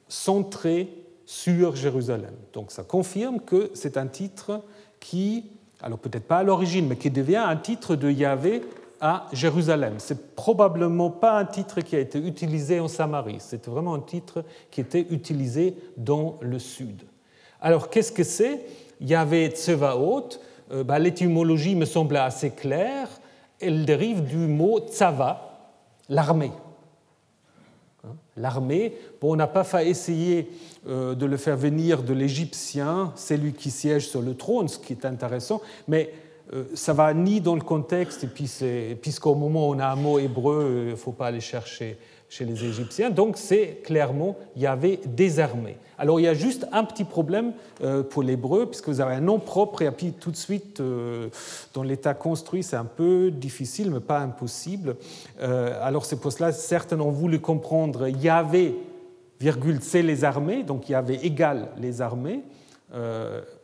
centrés sur Jérusalem. Donc ça confirme que c'est un titre qui, alors peut-être pas à l'origine, mais qui devient un titre de Yahvé à Jérusalem. C'est probablement pas un titre qui a été utilisé en Samarie, c'est vraiment un titre qui était utilisé dans le sud. Alors qu'est-ce que c'est? Yahvé Tsevaot, bah, l'étymologie me semble assez claire, elle dérive du mot tsava, l'armée. Hein, l'armée, bon, on n'a pas essayer euh, de le faire venir de l'Égyptien, c'est lui qui siège sur le trône, ce qui est intéressant, mais ça va ni dans le contexte, et puis puisqu'au moment où on a un mot hébreu, il ne faut pas aller chercher chez les Égyptiens. Donc c'est clairement, il y avait des armées. Alors il y a juste un petit problème euh, pour l'hébreu, puisque vous avez un nom propre, et puis tout de suite, euh, dans l'état construit, c'est un peu difficile, mais pas impossible. Alors c'est pour cela, certains ont voulu comprendre Yahvé, virgule, c'est les armées, donc il y avait égal les armées,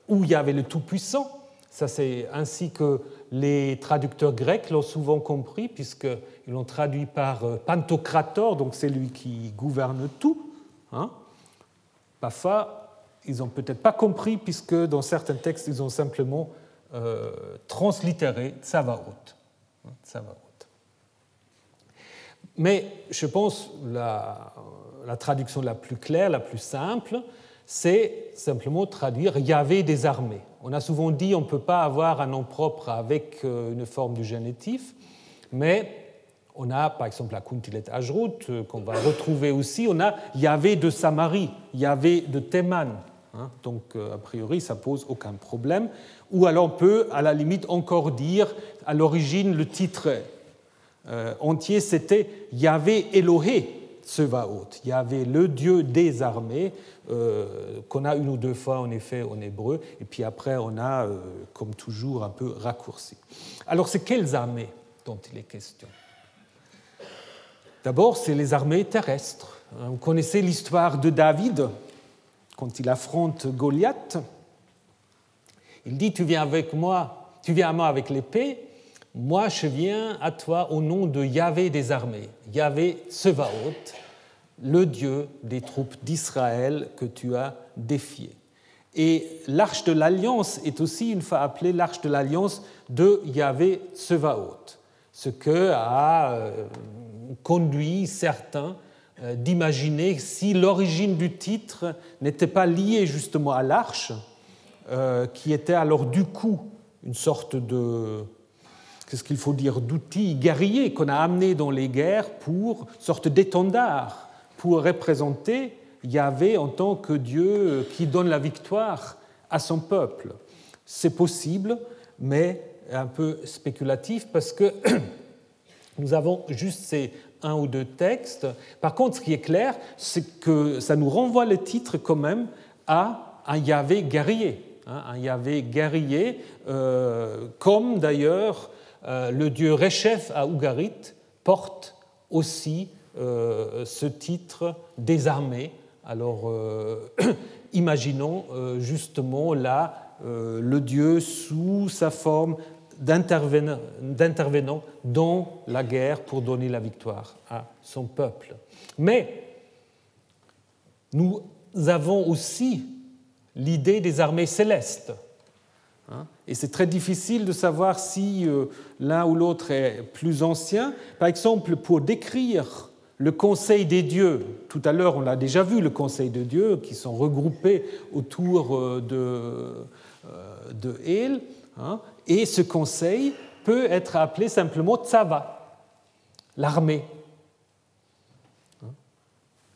ou il y avait le Tout-Puissant, ça, c'est ainsi que les traducteurs grecs l'ont souvent compris, puisqu'ils l'ont traduit par euh, Pantocrator, donc c'est lui qui gouverne tout. Hein. ils n'ont peut-être pas compris, puisque dans certains textes, ils ont simplement euh, translitéré Tsavaot. Mais je pense la, la traduction la plus claire, la plus simple, c'est simplement traduire Yahvé des armées. On a souvent dit on ne peut pas avoir un nom propre avec euh, une forme du génétif, mais on a par exemple la Kuntilet Ajrut euh, qu'on va retrouver aussi. On a Yahvé de Samarie, Yahvé de Théman. Hein. donc euh, a priori ça pose aucun problème. Ou alors on peut à la limite encore dire à l'origine le titre entier c'était Yahvé Elohé Tsevaot. Yahvé le Dieu des armées. Euh, qu'on a une ou deux fois en effet en hébreu, et puis après on a, euh, comme toujours, un peu raccourci. Alors c'est quelles armées dont il est question? D'abord, c'est les armées terrestres. Vous connaissez l'histoire de David quand il affronte Goliath. Il dit Tu viens avec moi, tu viens à moi avec l'épée, moi je viens à toi au nom de Yahvé des armées, Yahvé Sevaot, le Dieu des troupes d'Israël que tu as défié. Et l'arche de l'alliance est aussi une fois appelée l'arche de l'alliance de Yahvé Tsevaot, ce que a euh, conduit certains euh, d'imaginer si l'origine du titre n'était pas liée justement à l'arche, euh, qui était alors du coup une sorte de qu'est-ce qu'il faut dire d'outil guerrier qu'on a amené dans les guerres pour sorte d'étendard pour représenter Yahvé en tant que Dieu qui donne la victoire à son peuple. C'est possible, mais un peu spéculatif parce que nous avons juste ces un ou deux textes. Par contre, ce qui est clair, c'est que ça nous renvoie le titre quand même à un Yahvé guerrier. Hein, un Yahvé guerrier, euh, comme d'ailleurs le dieu Rechef à Ougarit porte aussi ce titre des armées. Alors, imaginons justement là le dieu sous sa forme d'intervenant dans la guerre pour donner la victoire à son peuple. Mais nous avons aussi l'idée des armées célestes. Hein. Et c'est très difficile de savoir si euh, l'un ou l'autre est plus ancien. Par exemple, pour décrire le conseil des dieux, tout à l'heure on l'a déjà vu, le conseil de Dieu, qui sont regroupés autour euh, de, euh, de El, hein, et ce conseil peut être appelé simplement Tsava, l'armée.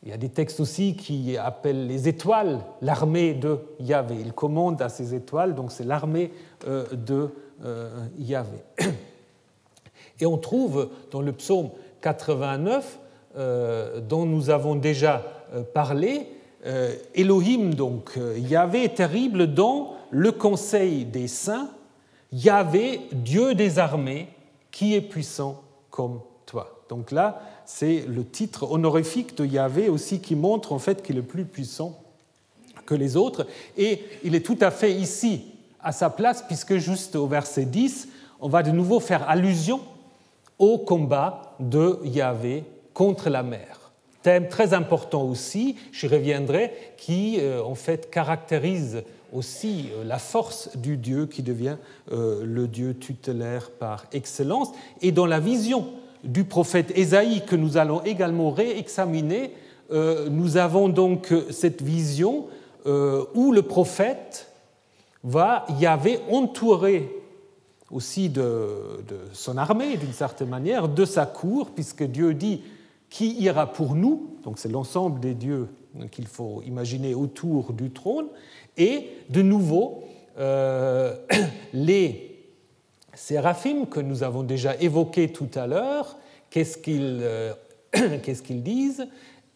Il y a des textes aussi qui appellent les étoiles l'armée de Yahvé. Il commande à ces étoiles, donc c'est l'armée euh, de euh, Yahvé. Et on trouve dans le psaume 89, euh, dont nous avons déjà parlé, Elohim, donc Yahvé est terrible dans le conseil des saints Yahvé, Dieu des armées, qui est puissant comme toi. Donc là, c'est le titre honorifique de Yahvé aussi qui montre en fait qu'il est plus puissant que les autres. Et il est tout à fait ici à sa place, puisque juste au verset 10, on va de nouveau faire allusion au combat de Yahvé contre la mer. Thème très important aussi, j'y reviendrai, qui euh, en fait caractérise aussi euh, la force du Dieu qui devient euh, le Dieu tutélaire par excellence. Et dans la vision du prophète Ésaïe que nous allons également réexaminer, euh, nous avons donc cette vision où le prophète va y avait entouré aussi de, son armée, d'une certaine manière, de sa cour, puisque Dieu dit qui ira pour nous, donc c'est l'ensemble des dieux qu'il faut imaginer autour du trône, et de nouveau, euh, les séraphim que nous avons déjà évoqués tout à l'heure, qu'est-ce qu'ils euh, disent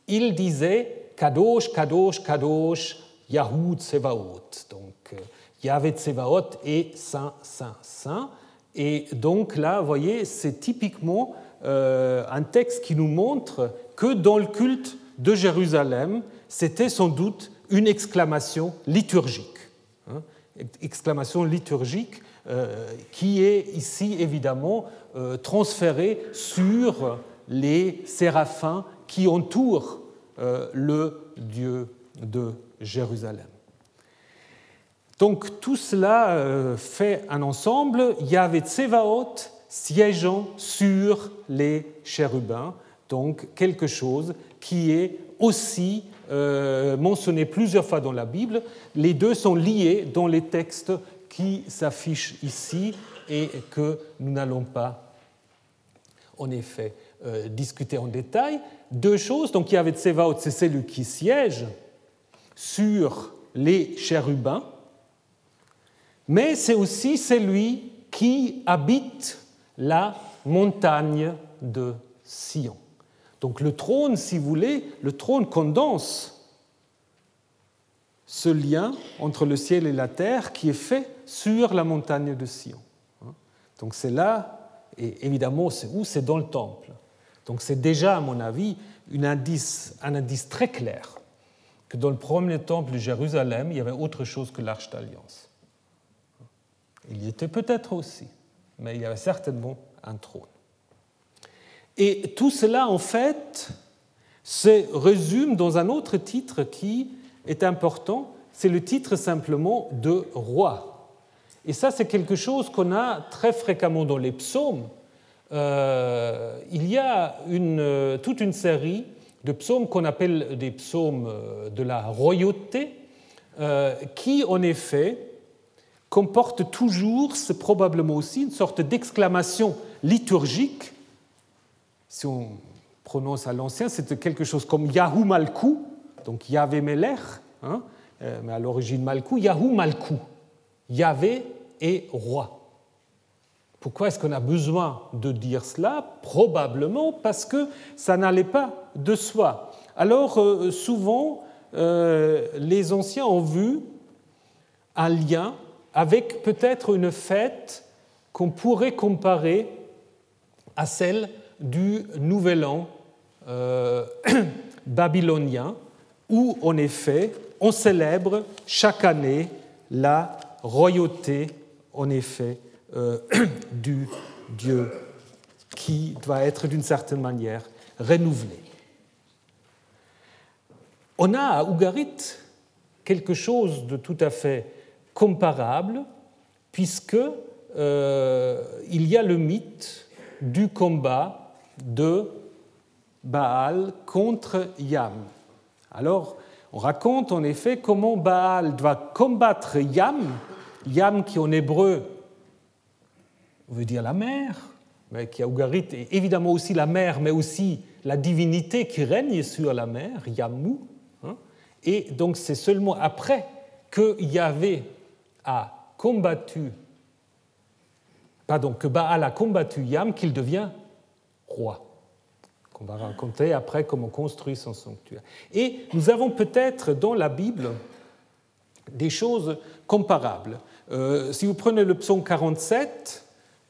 Ils disaient Kadosh, Kadosh, Kadosh, Yahud Tsevaot. Donc euh, Yahvé Tsevaot est Saint, Saint, Saint. Et donc là, vous voyez, c'est typiquement un texte qui nous montre que dans le culte de Jérusalem, c'était sans doute une exclamation liturgique. Hein, exclamation liturgique euh, qui est ici évidemment euh, transférée sur les séraphins qui entourent euh, le Dieu de Jérusalem. Donc tout cela fait un ensemble. Il y Tsevaot siégeant sur les chérubins, donc quelque chose qui est aussi euh, mentionné plusieurs fois dans la Bible. Les deux sont liés dans les textes qui s'affichent ici et que nous n'allons pas, en effet, euh, discuter en détail. Deux choses. Donc, il y avait Tsevaot, c'est celui qui siège sur les chérubins, mais c'est aussi celui qui habite la montagne de Sion. Donc le trône, si vous voulez, le trône condense ce lien entre le ciel et la terre qui est fait sur la montagne de Sion. Donc c'est là, et évidemment, c'est où C'est dans le temple. Donc c'est déjà, à mon avis, un indice, un indice très clair que dans le premier temple de Jérusalem, il y avait autre chose que l'arche d'alliance. Il y était peut-être aussi, mais il y avait certainement un trône. Et tout cela, en fait, se résume dans un autre titre qui est important, c'est le titre simplement de roi. Et ça, c'est quelque chose qu'on a très fréquemment dans les psaumes. Euh, il y a une, toute une série de psaumes qu'on appelle des psaumes euh, de la royauté, euh, qui en effet comportent toujours, c'est probablement aussi une sorte d'exclamation liturgique si on prononce à l'ancien, c'était quelque chose comme Yahou Malkou, donc Yahvé Melech, hein, euh, mais à l'origine Malkou, Yahou Malkou, Yahvé est roi. Pourquoi est-ce qu'on a besoin de dire cela? Probablement parce que ça n'allait pas de soi. Alors euh, souvent, euh, les anciens ont vu un lien avec peut-être une fête qu'on pourrait comparer à celle du Nouvel An babylonien, où en effet on célèbre chaque année la royauté, en effet, euh, du Dieu qui doit être d'une certaine manière renouvelé. On a à Ougarit quelque chose de tout à fait comparable, puisque euh, il y a le mythe du combat de Baal contre Yam. Alors, on raconte en effet comment Baal doit combattre Yam, Yam qui en hébreu veut dire la mer, mais qui a Ougarit est évidemment aussi la mer, mais aussi la divinité qui règne sur la mer, Yamu. Hein. Et donc c'est seulement après que Yahvé a combattu, pardon, que Baal a combattu Yam qu'il devient roi. On va raconter après comment construit son sanctuaire. Et nous avons peut-être dans la Bible des choses comparables. Euh, si vous prenez le psaume 47,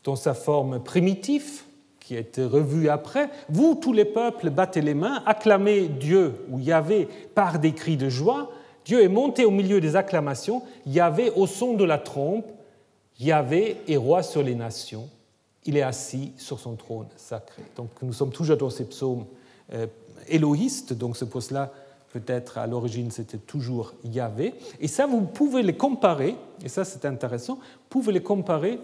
dans sa forme primitive, qui a été revue après, vous, tous les peuples, battez les mains, acclamez Dieu ou Yahvé par des cris de joie. Dieu est monté au milieu des acclamations, Yahvé au son de la trompe, Yahvé est roi sur les nations il est assis sur son trône sacré. Donc nous sommes toujours dans ces psaumes euh, éloïstes, donc ce poste-là, peut-être à l'origine, c'était toujours Yahvé. Et ça, vous pouvez les comparer, et ça c'est intéressant, vous pouvez les comparer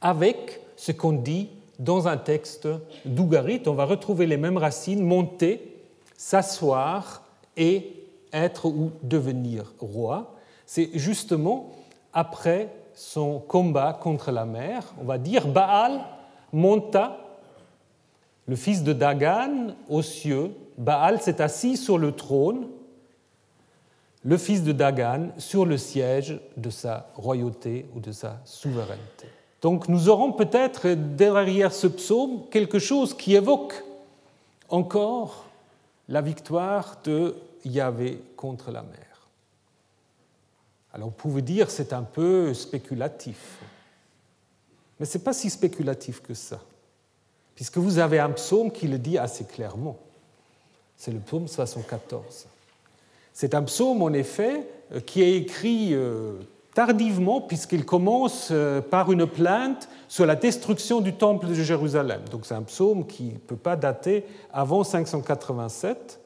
avec ce qu'on dit dans un texte d'Ougarit. On va retrouver les mêmes racines, monter, s'asseoir et être ou devenir roi. C'est justement après son combat contre la mer, on va dire Baal monta, le fils de Dagan, aux cieux. Baal s'est assis sur le trône, le fils de Dagan sur le siège de sa royauté ou de sa souveraineté. Donc nous aurons peut-être derrière ce psaume quelque chose qui évoque encore la victoire de Yahvé contre la mer. Alors on pouvait dire c'est un peu spéculatif. Mais ce n'est pas si spéculatif que ça, puisque vous avez un psaume qui le dit assez clairement. C'est le psaume 74. C'est un psaume, en effet, euh, qui est écrit euh, tardivement, puisqu'il commence euh, par une plainte sur la destruction du temple de Jérusalem. Donc c'est un psaume qui ne peut pas dater avant 587.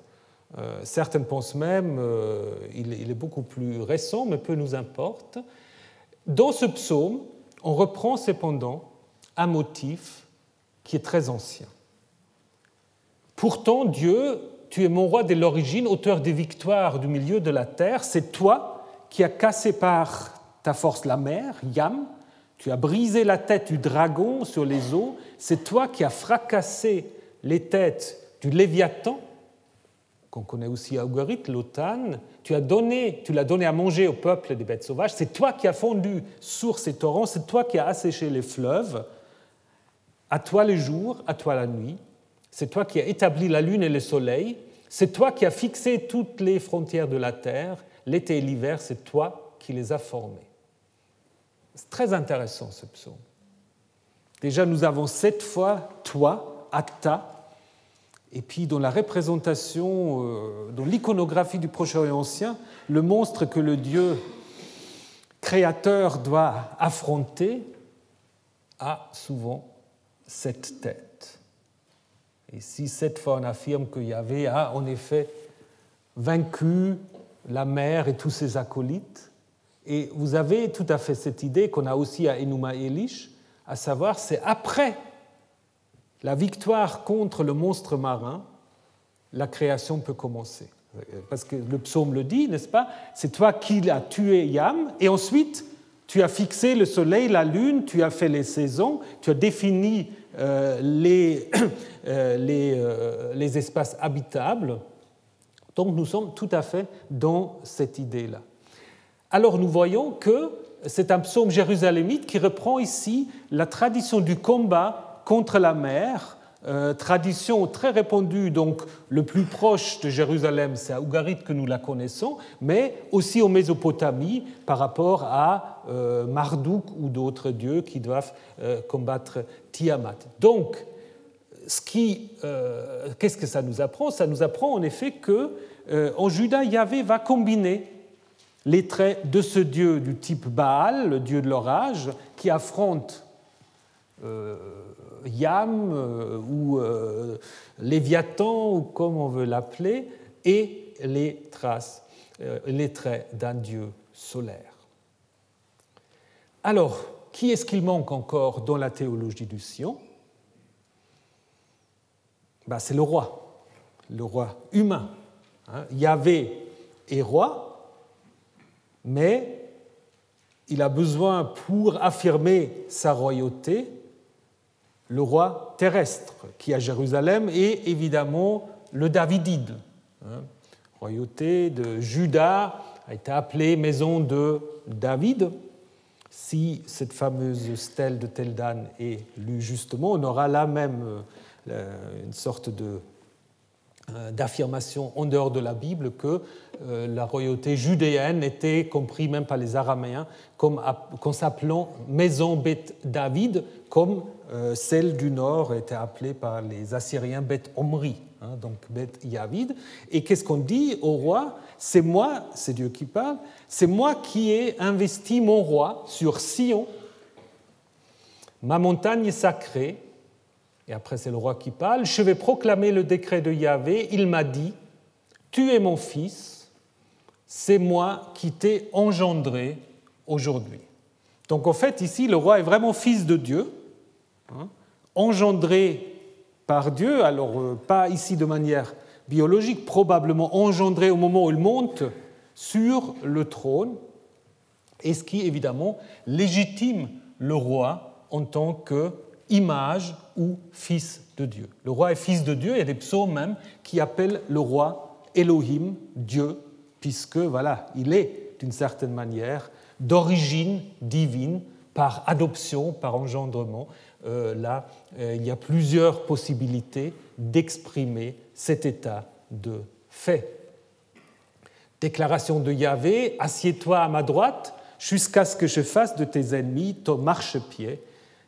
Euh, certaines pensent même euh, est beaucoup plus récent, mais peu nous importe. Dans ce psaume, on reprend cependant un motif qui est très ancien. Pourtant, Dieu, tu es mon roi dès l'origine, auteur des victoires du milieu de la terre. C'est toi qui as cassé par ta force la mer, Yam. Tu as brisé la tête du dragon sur les eaux. C'est toi qui as fracassé les têtes du Léviathan qu'on connaît aussi à Ougarit, l'Otan, tu as donné, tu l'as donné à manger au peuple des bêtes sauvages, c'est toi qui as fondu sur ces torrents, c'est toi qui as asséché les fleuves, à toi le jour, à toi la nuit, c'est toi qui as établi la lune et le soleil, c'est toi qui as fixé toutes les frontières de la terre, l'été et l'hiver, c'est toi qui les as formés. C'est très intéressant ce psaume. Déjà, nous avons sept fois toi, Atta, et puis dans la représentation, euh, dans l'iconographie du Proche-Orient ancien, le monstre que le Dieu créateur doit affronter a souvent cette tête. Et si cette fois on affirme que Yahvé a en effet vaincu la mer et tous ses acolytes, et vous avez tout à fait cette idée qu'on a aussi à Enuma Elish, à savoir c'est après la victoire contre le monstre marin, la création peut commencer. Parce que le psaume le dit, n'est-ce pas? C'est toi qui as tué Yam, et ensuite tu as fixé le soleil, la lune, tu as fait les saisons, tu as défini euh, les, euh, les, euh, les espaces habitables. Donc nous sommes tout à fait dans cette idée-là. Alors nous voyons que c'est un psaume jérusalémite qui reprend ici la tradition du combat contre la mer euh, tradition très répandue, donc le plus proche de Jérusalem, c'est à Ougarit que nous la connaissons, mais aussi en Mésopotamie par rapport à euh, Marduk ou d'autres dieux qui doivent euh, combattre Tiamat. Donc, qu'est-ce que ça nous apprend? Ça nous apprend en effet que en Juda, Yahvé va combiner les traits de ce dieu du type Baal, le dieu de l'orage, qui affronte Yam euh, ou euh, Léviathan ou comme on veut l'appeler, et les traces, euh, les traits d'un dieu solaire. Alors, qui est-ce qu'il manque encore dans la théologie du Sion? Ben, C'est le roi, le roi humain. Hein. Yahvé est roi, mais il a besoin pour affirmer sa royauté le roi terrestre qui est à Jérusalem et évidemment le Davidide. Hein. Royauté de Juda a été appelée maison de David. Si cette fameuse stèle de Teldan est lue justement, on aura là même euh, une sorte de euh, d'affirmation en dehors de la Bible que euh, la royauté judéenne était comprise même par les Araméens comme qu'en s'appelant Maison Beth David, comme euh, celle du nord était appelée par les Assyriens Beth Omri, hein, donc Beth Yavid. Et qu'est-ce qu'on dit au roi? C'est moi, c'est Dieu qui parle, c'est moi qui ai investi mon roi sur Sion, ma montagne sacrée, et après c'est le roi qui parle, je vais proclamer le décret de Yahvé, il m'a dit, tu es mon fils, c'est moi qui t'ai engendré aujourd'hui. Donc en fait ici le roi est vraiment fils de Dieu, hein, engendré par Dieu, alors euh, pas ici de manière biologique, probablement engendré au moment où il monte sur le trône, et ce qui évidemment légitime le roi en tant que image ou fils de Dieu. Le roi est fils de Dieu, il y a des psaumes même qui appellent le roi Elohim, Dieu, puisque voilà, il est d'une certaine manière d'origine divine par adoption, par engendrement. Euh, là, euh, il y a plusieurs possibilités d'exprimer cet état de fait. Déclaration de Yahvé, assieds-toi à ma droite jusqu'à ce que je fasse de tes ennemis ton marchepied.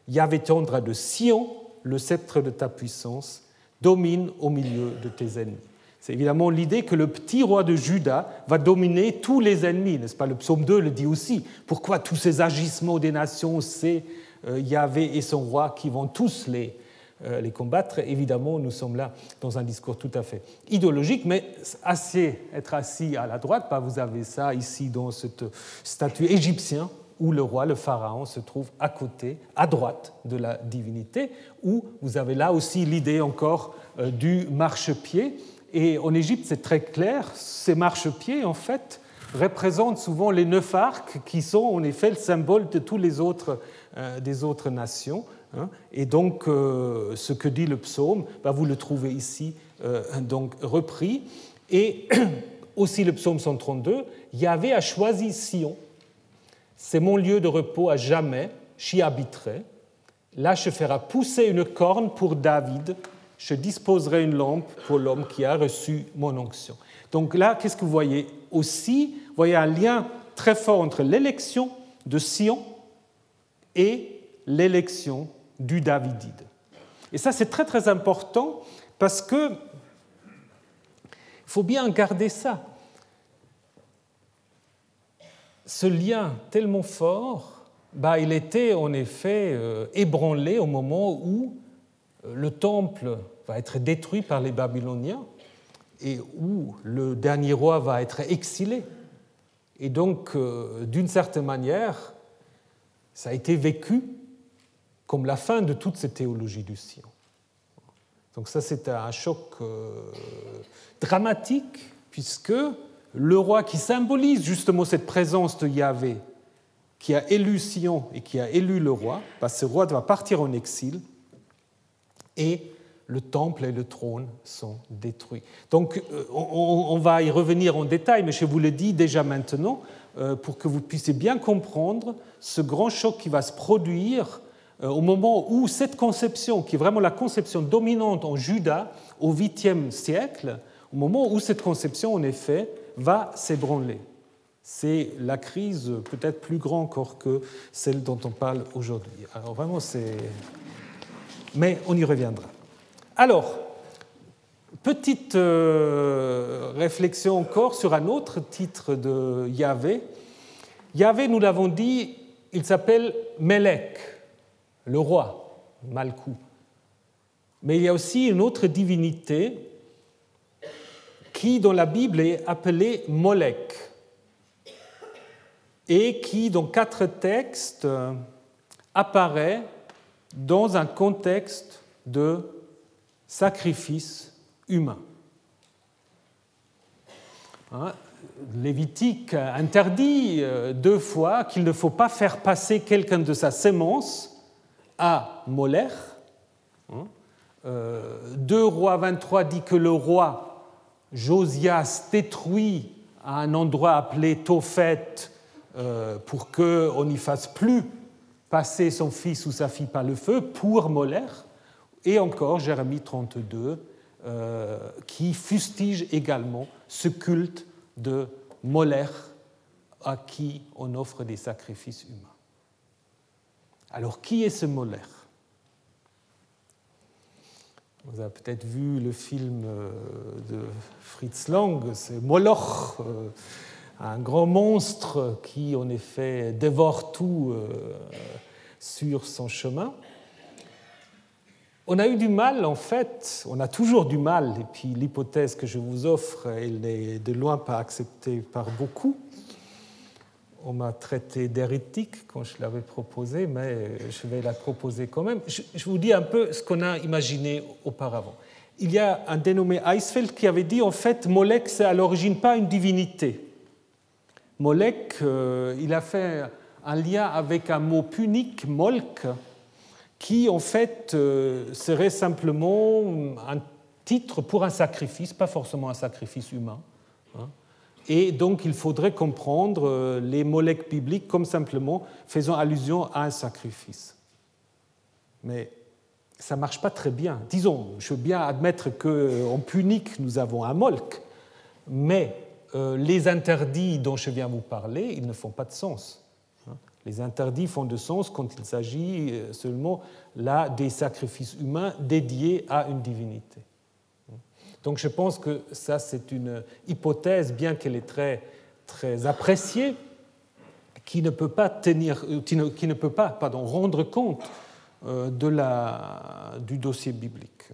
Yahvé tendra de Sion le sceptre de ta puissance, domine au milieu de tes ennemis. C'est évidemment l'idée que le petit roi de Juda va dominer tous les ennemis, n'est-ce pas? Le psaume 2 le dit aussi. Pourquoi tous ces agissements des nations, euh, Yahvé et son roi qui vont tous les, euh, les combattre Évidemment, nous sommes là dans un discours tout à fait idéologique, mais assez être assis à la droite, bah, vous avez ça ici dans cette statue égyptienne où le roi, le pharaon, se trouve à côté, à droite de la divinité, où vous avez là aussi l'idée encore euh, du marchepied. Et en Égypte, c'est très clair, ces marchepieds, en fait, représentent souvent les neuf arcs qui sont en effet le symbole de tous les autres, euh, des autres nations. Hein. Et donc, euh, ce que dit le psaume, bah, vous le trouvez ici donc repris. Et aussi le psaume 132, Yahvé a choisi Sion c'est mon lieu de repos à jamais, j'y habiterai. Là, je ferai pousser une corne pour David, je disposerai une lampe pour l'homme qui a reçu mon onction. Donc là, qu'est-ce que vous voyez Aussi, vous voyez un lien très fort entre l'élection de Sion et l'élection du Davidide. Et ça, c'est très très important parce que faut bien garder ça ce lien tellement fort, bah, il était en effet euh, ébranlé au moment où euh, le temple va être détruit par les Babyloniens et où le dernier roi va être exilé. Et donc, euh, d'une certaine manière, ça a été vécu comme la fin de toute cette théologie du Sion. Donc ça, c'est un choc dramatique, puisque le roi qui symbolise justement cette présence de Yahvé, qui a élu Sion et qui a élu le roi, que ce roi doit partir en exil, et le temple et le trône sont détruits. Donc euh, on, va y revenir en détail, mais je vous le dis déjà maintenant, euh, pour que vous puissiez bien comprendre ce grand choc qui va se produire euh, au moment où cette conception, qui est vraiment la conception dominante en Juda au 8e siècle, au moment où cette conception, en effet, va s'ébranler. C'est la crise peut-être plus grande encore que celle dont on parle aujourd'hui. Alors vraiment, c'est... Mais on y reviendra. Alors, petite euh, réflexion encore sur un autre titre de Yahvé. Yahvé, nous l'avons dit, il s'appelle Melek, le roi, Malkou. Mais il y a aussi une autre divinité qui, dans la Bible, est appelée Molek et qui, dans quatre textes, apparaît dans un contexte de sacrifice humain. Hein, Lévitique interdit euh, deux fois qu'il ne faut pas faire passer quelqu'un de sa sémence à Moller. 2 hein, euh, rois 23 dit que le roi Josias détruit à un endroit appelé Tophet euh, pour qu'on n'y fasse plus passer son fils ou sa fille par le feu pour Moller. Et encore Jérémie 32 qui fustige également ce culte de Moller à qui on offre des sacrifices humains. Alors, qui est ce Moller? Vous avez peut-être vu le film euh, de Fritz Lang, c'est Moloch, euh, un grand monstre qui, en effet, dévore tout euh, sur son chemin. On a eu du mal, en fait, on a toujours du mal, et puis l'hypothèse que je vous offre, elle n'est de loin pas acceptée par beaucoup. On m'a traité d'hérétique quand je l'avais proposé, mais je vais la proposer quand même. Je, vous dis un peu ce qu'on a imaginé auparavant. Il y a un dénommé Eisfeld qui avait dit en fait Molek, c'est à l'origine pas une divinité. Molek, euh, il a fait un lien avec un mot punique, molk, qui en fait euh, serait simplement un titre pour un sacrifice, pas forcément un sacrifice humain. Hein. Et donc il faudrait comprendre euh, les molecules bibliques comme simplement faisant allusion à un sacrifice. Mais ça ne marche pas très bien. Disons, je veux bien admettre qu'en punique, nous avons un molk, mais euh, les interdits dont je viens vous parler, ils ne font pas de sens. Les interdits font de sens quand il s'agit euh, seulement là des sacrifices humains dédiés à une divinité. Donc je pense que ça c'est une hypothèse, bien qu'elle est très, très appréciée, qui ne peut pas, tenir, euh, qui ne, peut pas pardon, rendre compte euh, de la, du dossier biblique.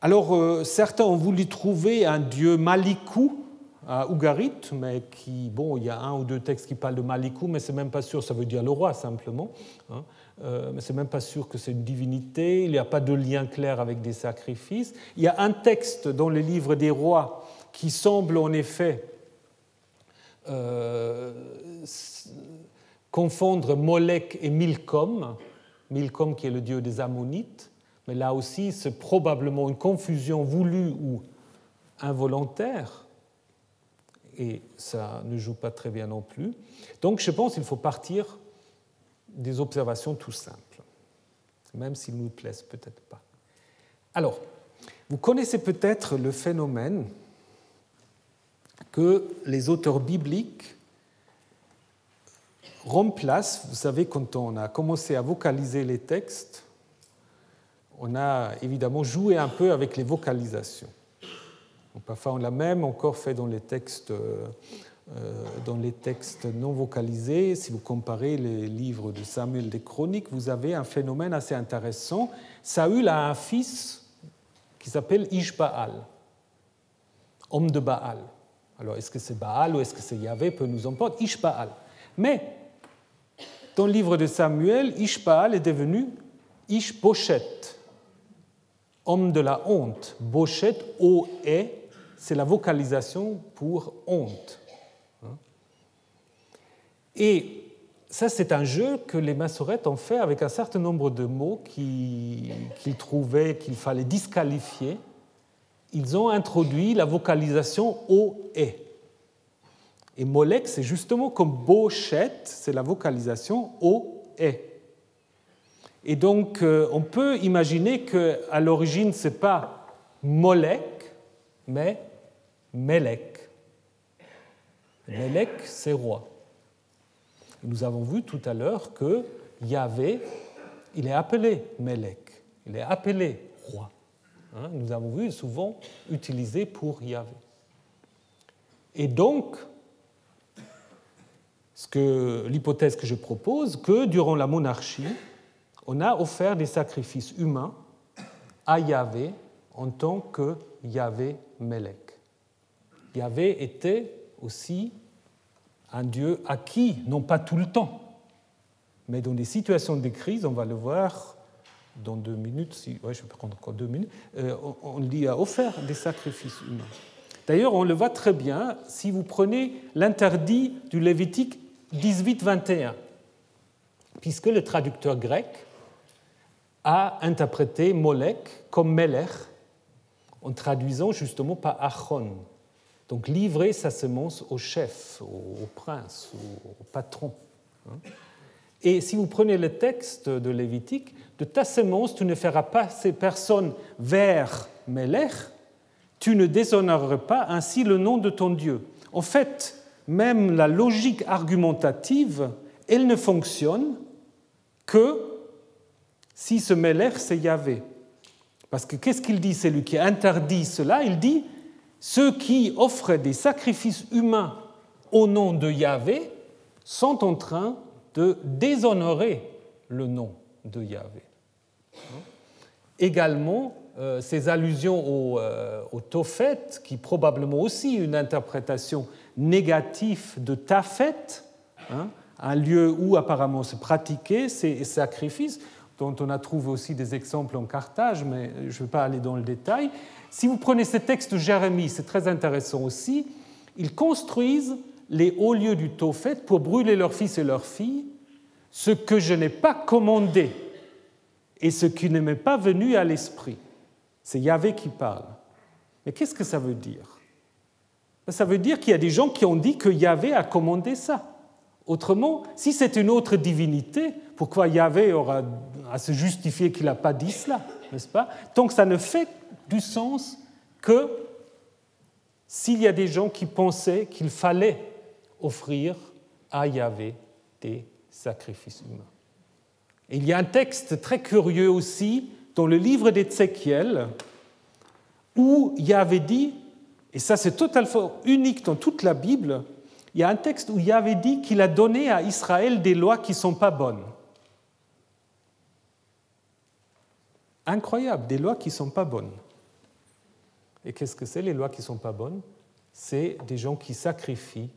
Alors certains ont voulu trouver un dieu Malikou Ougarit, mais qui, bon, il y a un ou deux textes qui parlent de Malikou, mais c'est même pas sûr, ça veut dire le roi simplement, hein. euh, mais c'est même pas sûr que c'est une divinité, il n'y a pas de lien clair avec des sacrifices. Il y a un texte dans le livre des rois qui semble en effet euh, confondre Molech et Milcom, Milcom qui est le dieu des Ammonites, mais là aussi c'est probablement une confusion voulue ou involontaire et ça ne joue pas très bien non plus. Donc je pense qu'il faut partir des observations tout simples, même s'ils ne nous plaisent peut-être pas. Alors, vous connaissez peut-être le phénomène que les auteurs bibliques remplacent, vous savez, quand on a commencé à vocaliser les textes, on a évidemment joué un peu avec les vocalisations. Parfois, on l'a même encore fait dans les textes, euh, dans les textes non vocalisés. Si vous comparez les livres de Samuel des Chroniques, vous avez un phénomène assez intéressant. Saül a un fils qui s'appelle Ishbaal, homme de Baal. Alors, est-ce que c'est Baal ou est-ce que c'est Yahvé Peu nous importe, Ishbaal. Mais, dans le livre de Samuel, Ishbaal est devenu Ishboshet, homme de la honte. Boshet, O-E, c'est la vocalisation pour honte. Hein. Et ça, c'est un jeu que les massorettes ont fait avec un certain nombre de mots qu'ils trouvaient qu'il fallait disqualifier. Ils ont introduit la vocalisation O-E. Et Molek, c'est justement comme Bochet, c'est la vocalisation O-E. est. Et donc, euh, on peut imaginer qu'à l'origine, ce n'est pas Molek, mais Melek. Melek, c'est roi. Nous avons vu tout à l'heure que Yahvé, il est appelé Melek, il est appelé roi. Hein, nous avons vu souvent utilisé pour Yahvé. Et donc, l'hypothèse que je propose, que durant la monarchie, on a offert des sacrifices humains à Yahvé en tant que Yahvé Melek. Yahvé était aussi un Dieu acquis, non pas tout le temps, mais dans des situations de crise, on va le voir dans deux minutes, si, je peux prendre encore deux minutes, euh, on, lui a offert des sacrifices humains. D'ailleurs, on le voit très bien si vous prenez l'interdit du Lévitique 18-21, puisque le traducteur grec a interprété Molek comme Melech en traduisant justement par Achon, donc livrer sa semence au chef, au, prince, au, patron. Hein. Et si vous prenez le texte de Lévitique, de ta semence, tu ne feras pas ces personnes vers Melech, tu ne déshonoreras pas ainsi le nom de ton Dieu. En fait, même la logique argumentative, elle ne fonctionne que si ce Melech, c'est Yahvé. Parce que qu'est-ce qu'il dit, c'est lui qui interdit cela? Il dit ceux qui offrent des sacrifices humains au nom de Yahvé sont en train de déshonorer le nom de Yahvé. Également, euh, ces allusions au, euh, au, Tophet, qui probablement aussi une interprétation négative de Tafet, hein, un lieu où apparemment se pratiquaient ces sacrifices, dont on a trouvé aussi des exemples en Carthage, mais je ne vais pas aller dans le détail. Si vous prenez ce texte de Jérémie, c'est très intéressant aussi, ils construisent les hauts lieux du Tophet pour brûler leurs fils et leurs filles, ce que je n'ai pas commandé et ce qui ne m'est pas venu à l'esprit. C'est Yahvé qui parle. Mais qu'est-ce que ça veut dire? Ben, Ça veut dire qu'il y a des gens qui ont dit que Yahvé a commandé ça. Autrement, si c'est une autre divinité, pourquoi Yahvé aura à se justifier qu'il n'a pas dit cela, n'est-ce pas? Donc ça ne fait du sens que s'il y a des gens qui pensaient qu'il fallait offrir à Yahvé des sacrifices humains. il y a un texte très curieux aussi dans le livre d'Ézéchiel où Yahvé dit, et ça c'est totalement unique dans toute la Bible, il y a un texte où Yahvé dit qu'il a donné à Israël des lois qui ne sont pas bonnes. Incroyable, des lois qui ne sont pas bonnes. Et qu'est-ce que c'est les lois qui ne sont pas bonnes? C'est des gens qui sacrifient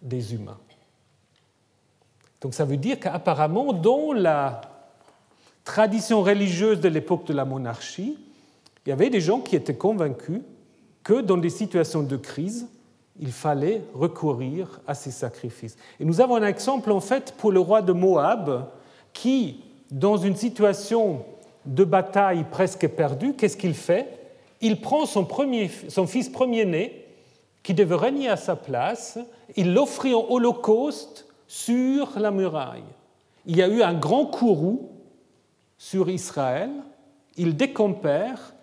des humains. Donc ça veut dire qu'apparemment, dans la tradition religieuse de l'époque de la monarchie, il y avait des gens qui étaient convaincus que dans des situations de crise, il fallait recourir à ces sacrifices. Et nous avons un exemple en fait pour le roi de Moab qui, dans une situation de bataille presque perdue, qu'est-ce qu'il fait? Il prend son, premier, son fils premier-né, qui devait régner à sa place, il l'offrit en holocauste sur la muraille. Il y a eu un grand courroux sur Israël, ils décompèrent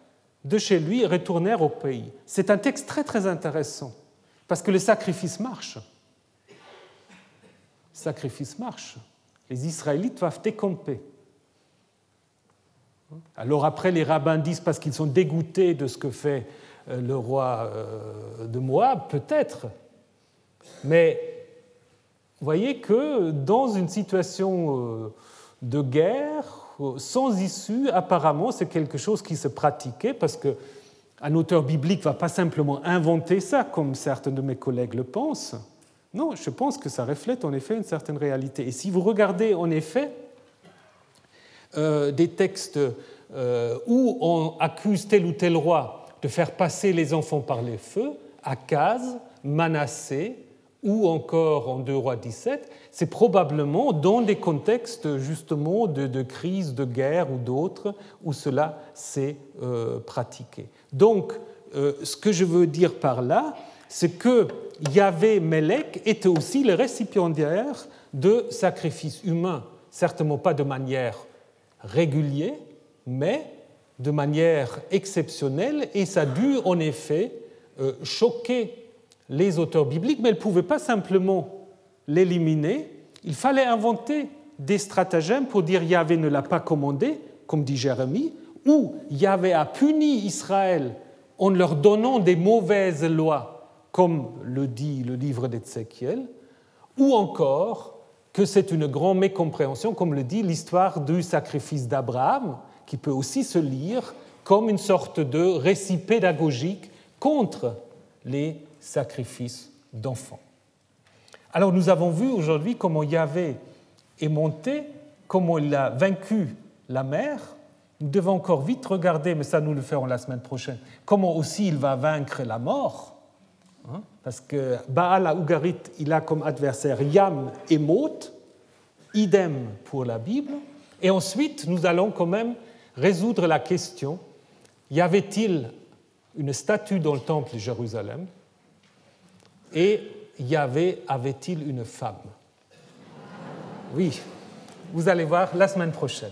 de chez lui et retournèrent au pays. C'est un texte très très intéressant. Parce que le sacrifice marche. Le sacrifice marche. Les Israélites doivent décomper. Alors après, les rabbins disent parce qu'ils sont dégoûtés de ce que fait euh, le roi euh, de Moab, peut-être. Mais voyez que dans une situation euh, de guerre, sans issue, apparemment, c'est quelque chose qui se pratiquait parce que un auteur biblique ne va pas simplement inventer ça, comme certains de mes collègues le pensent. Non, je pense que ça reflète en effet une certaine réalité. Et si vous regardez en effet euh, des textes euh, où on accuse tel ou tel roi de faire passer les enfants par les feux, Akaz, Manassé, ou encore en 2 rois 17, c'est probablement dans des contextes justement de, crise, de guerre ou d'autres où cela s'est euh, pratiqué. Donc, euh, ce que je veux dire par là, c'est que Yahvé Melech était aussi le récipiendaire de sacrifices humains, certainement pas de manière régulière, mais de manière exceptionnelle, et ça a dû en effet euh, choquer les auteurs bibliques, mais elle ne pouvait pas simplement l'éliminer, il fallait inventer des stratagèmes pour dire Yahvé ne l'a pas commandé, comme dit Jérémie, ou Yahvé a puni Israël en leur donnant des mauvaises lois, comme le dit le livre d'Ézéchiel, ou encore que c'est une grande mécompréhension, comme le dit l'histoire du sacrifice d'Abraham, qui peut aussi se lire comme une sorte de récit pédagogique contre les sacrifices d'enfants. Alors nous avons vu aujourd'hui comment Yahvé est monté, comment il a vaincu la mer. Nous devons encore vite regarder, mais ça nous le ferons la semaine prochaine, comment aussi il va vaincre la mort. Hein, parce que Baal à Ougarit, il a comme adversaire Yam et Mot, idem pour la Bible. Et ensuite, nous allons quand même résoudre la question y avait-il une statue dans le temple de Jérusalem et Yahvé avait-il une femme? Oui, vous allez voir la semaine prochaine.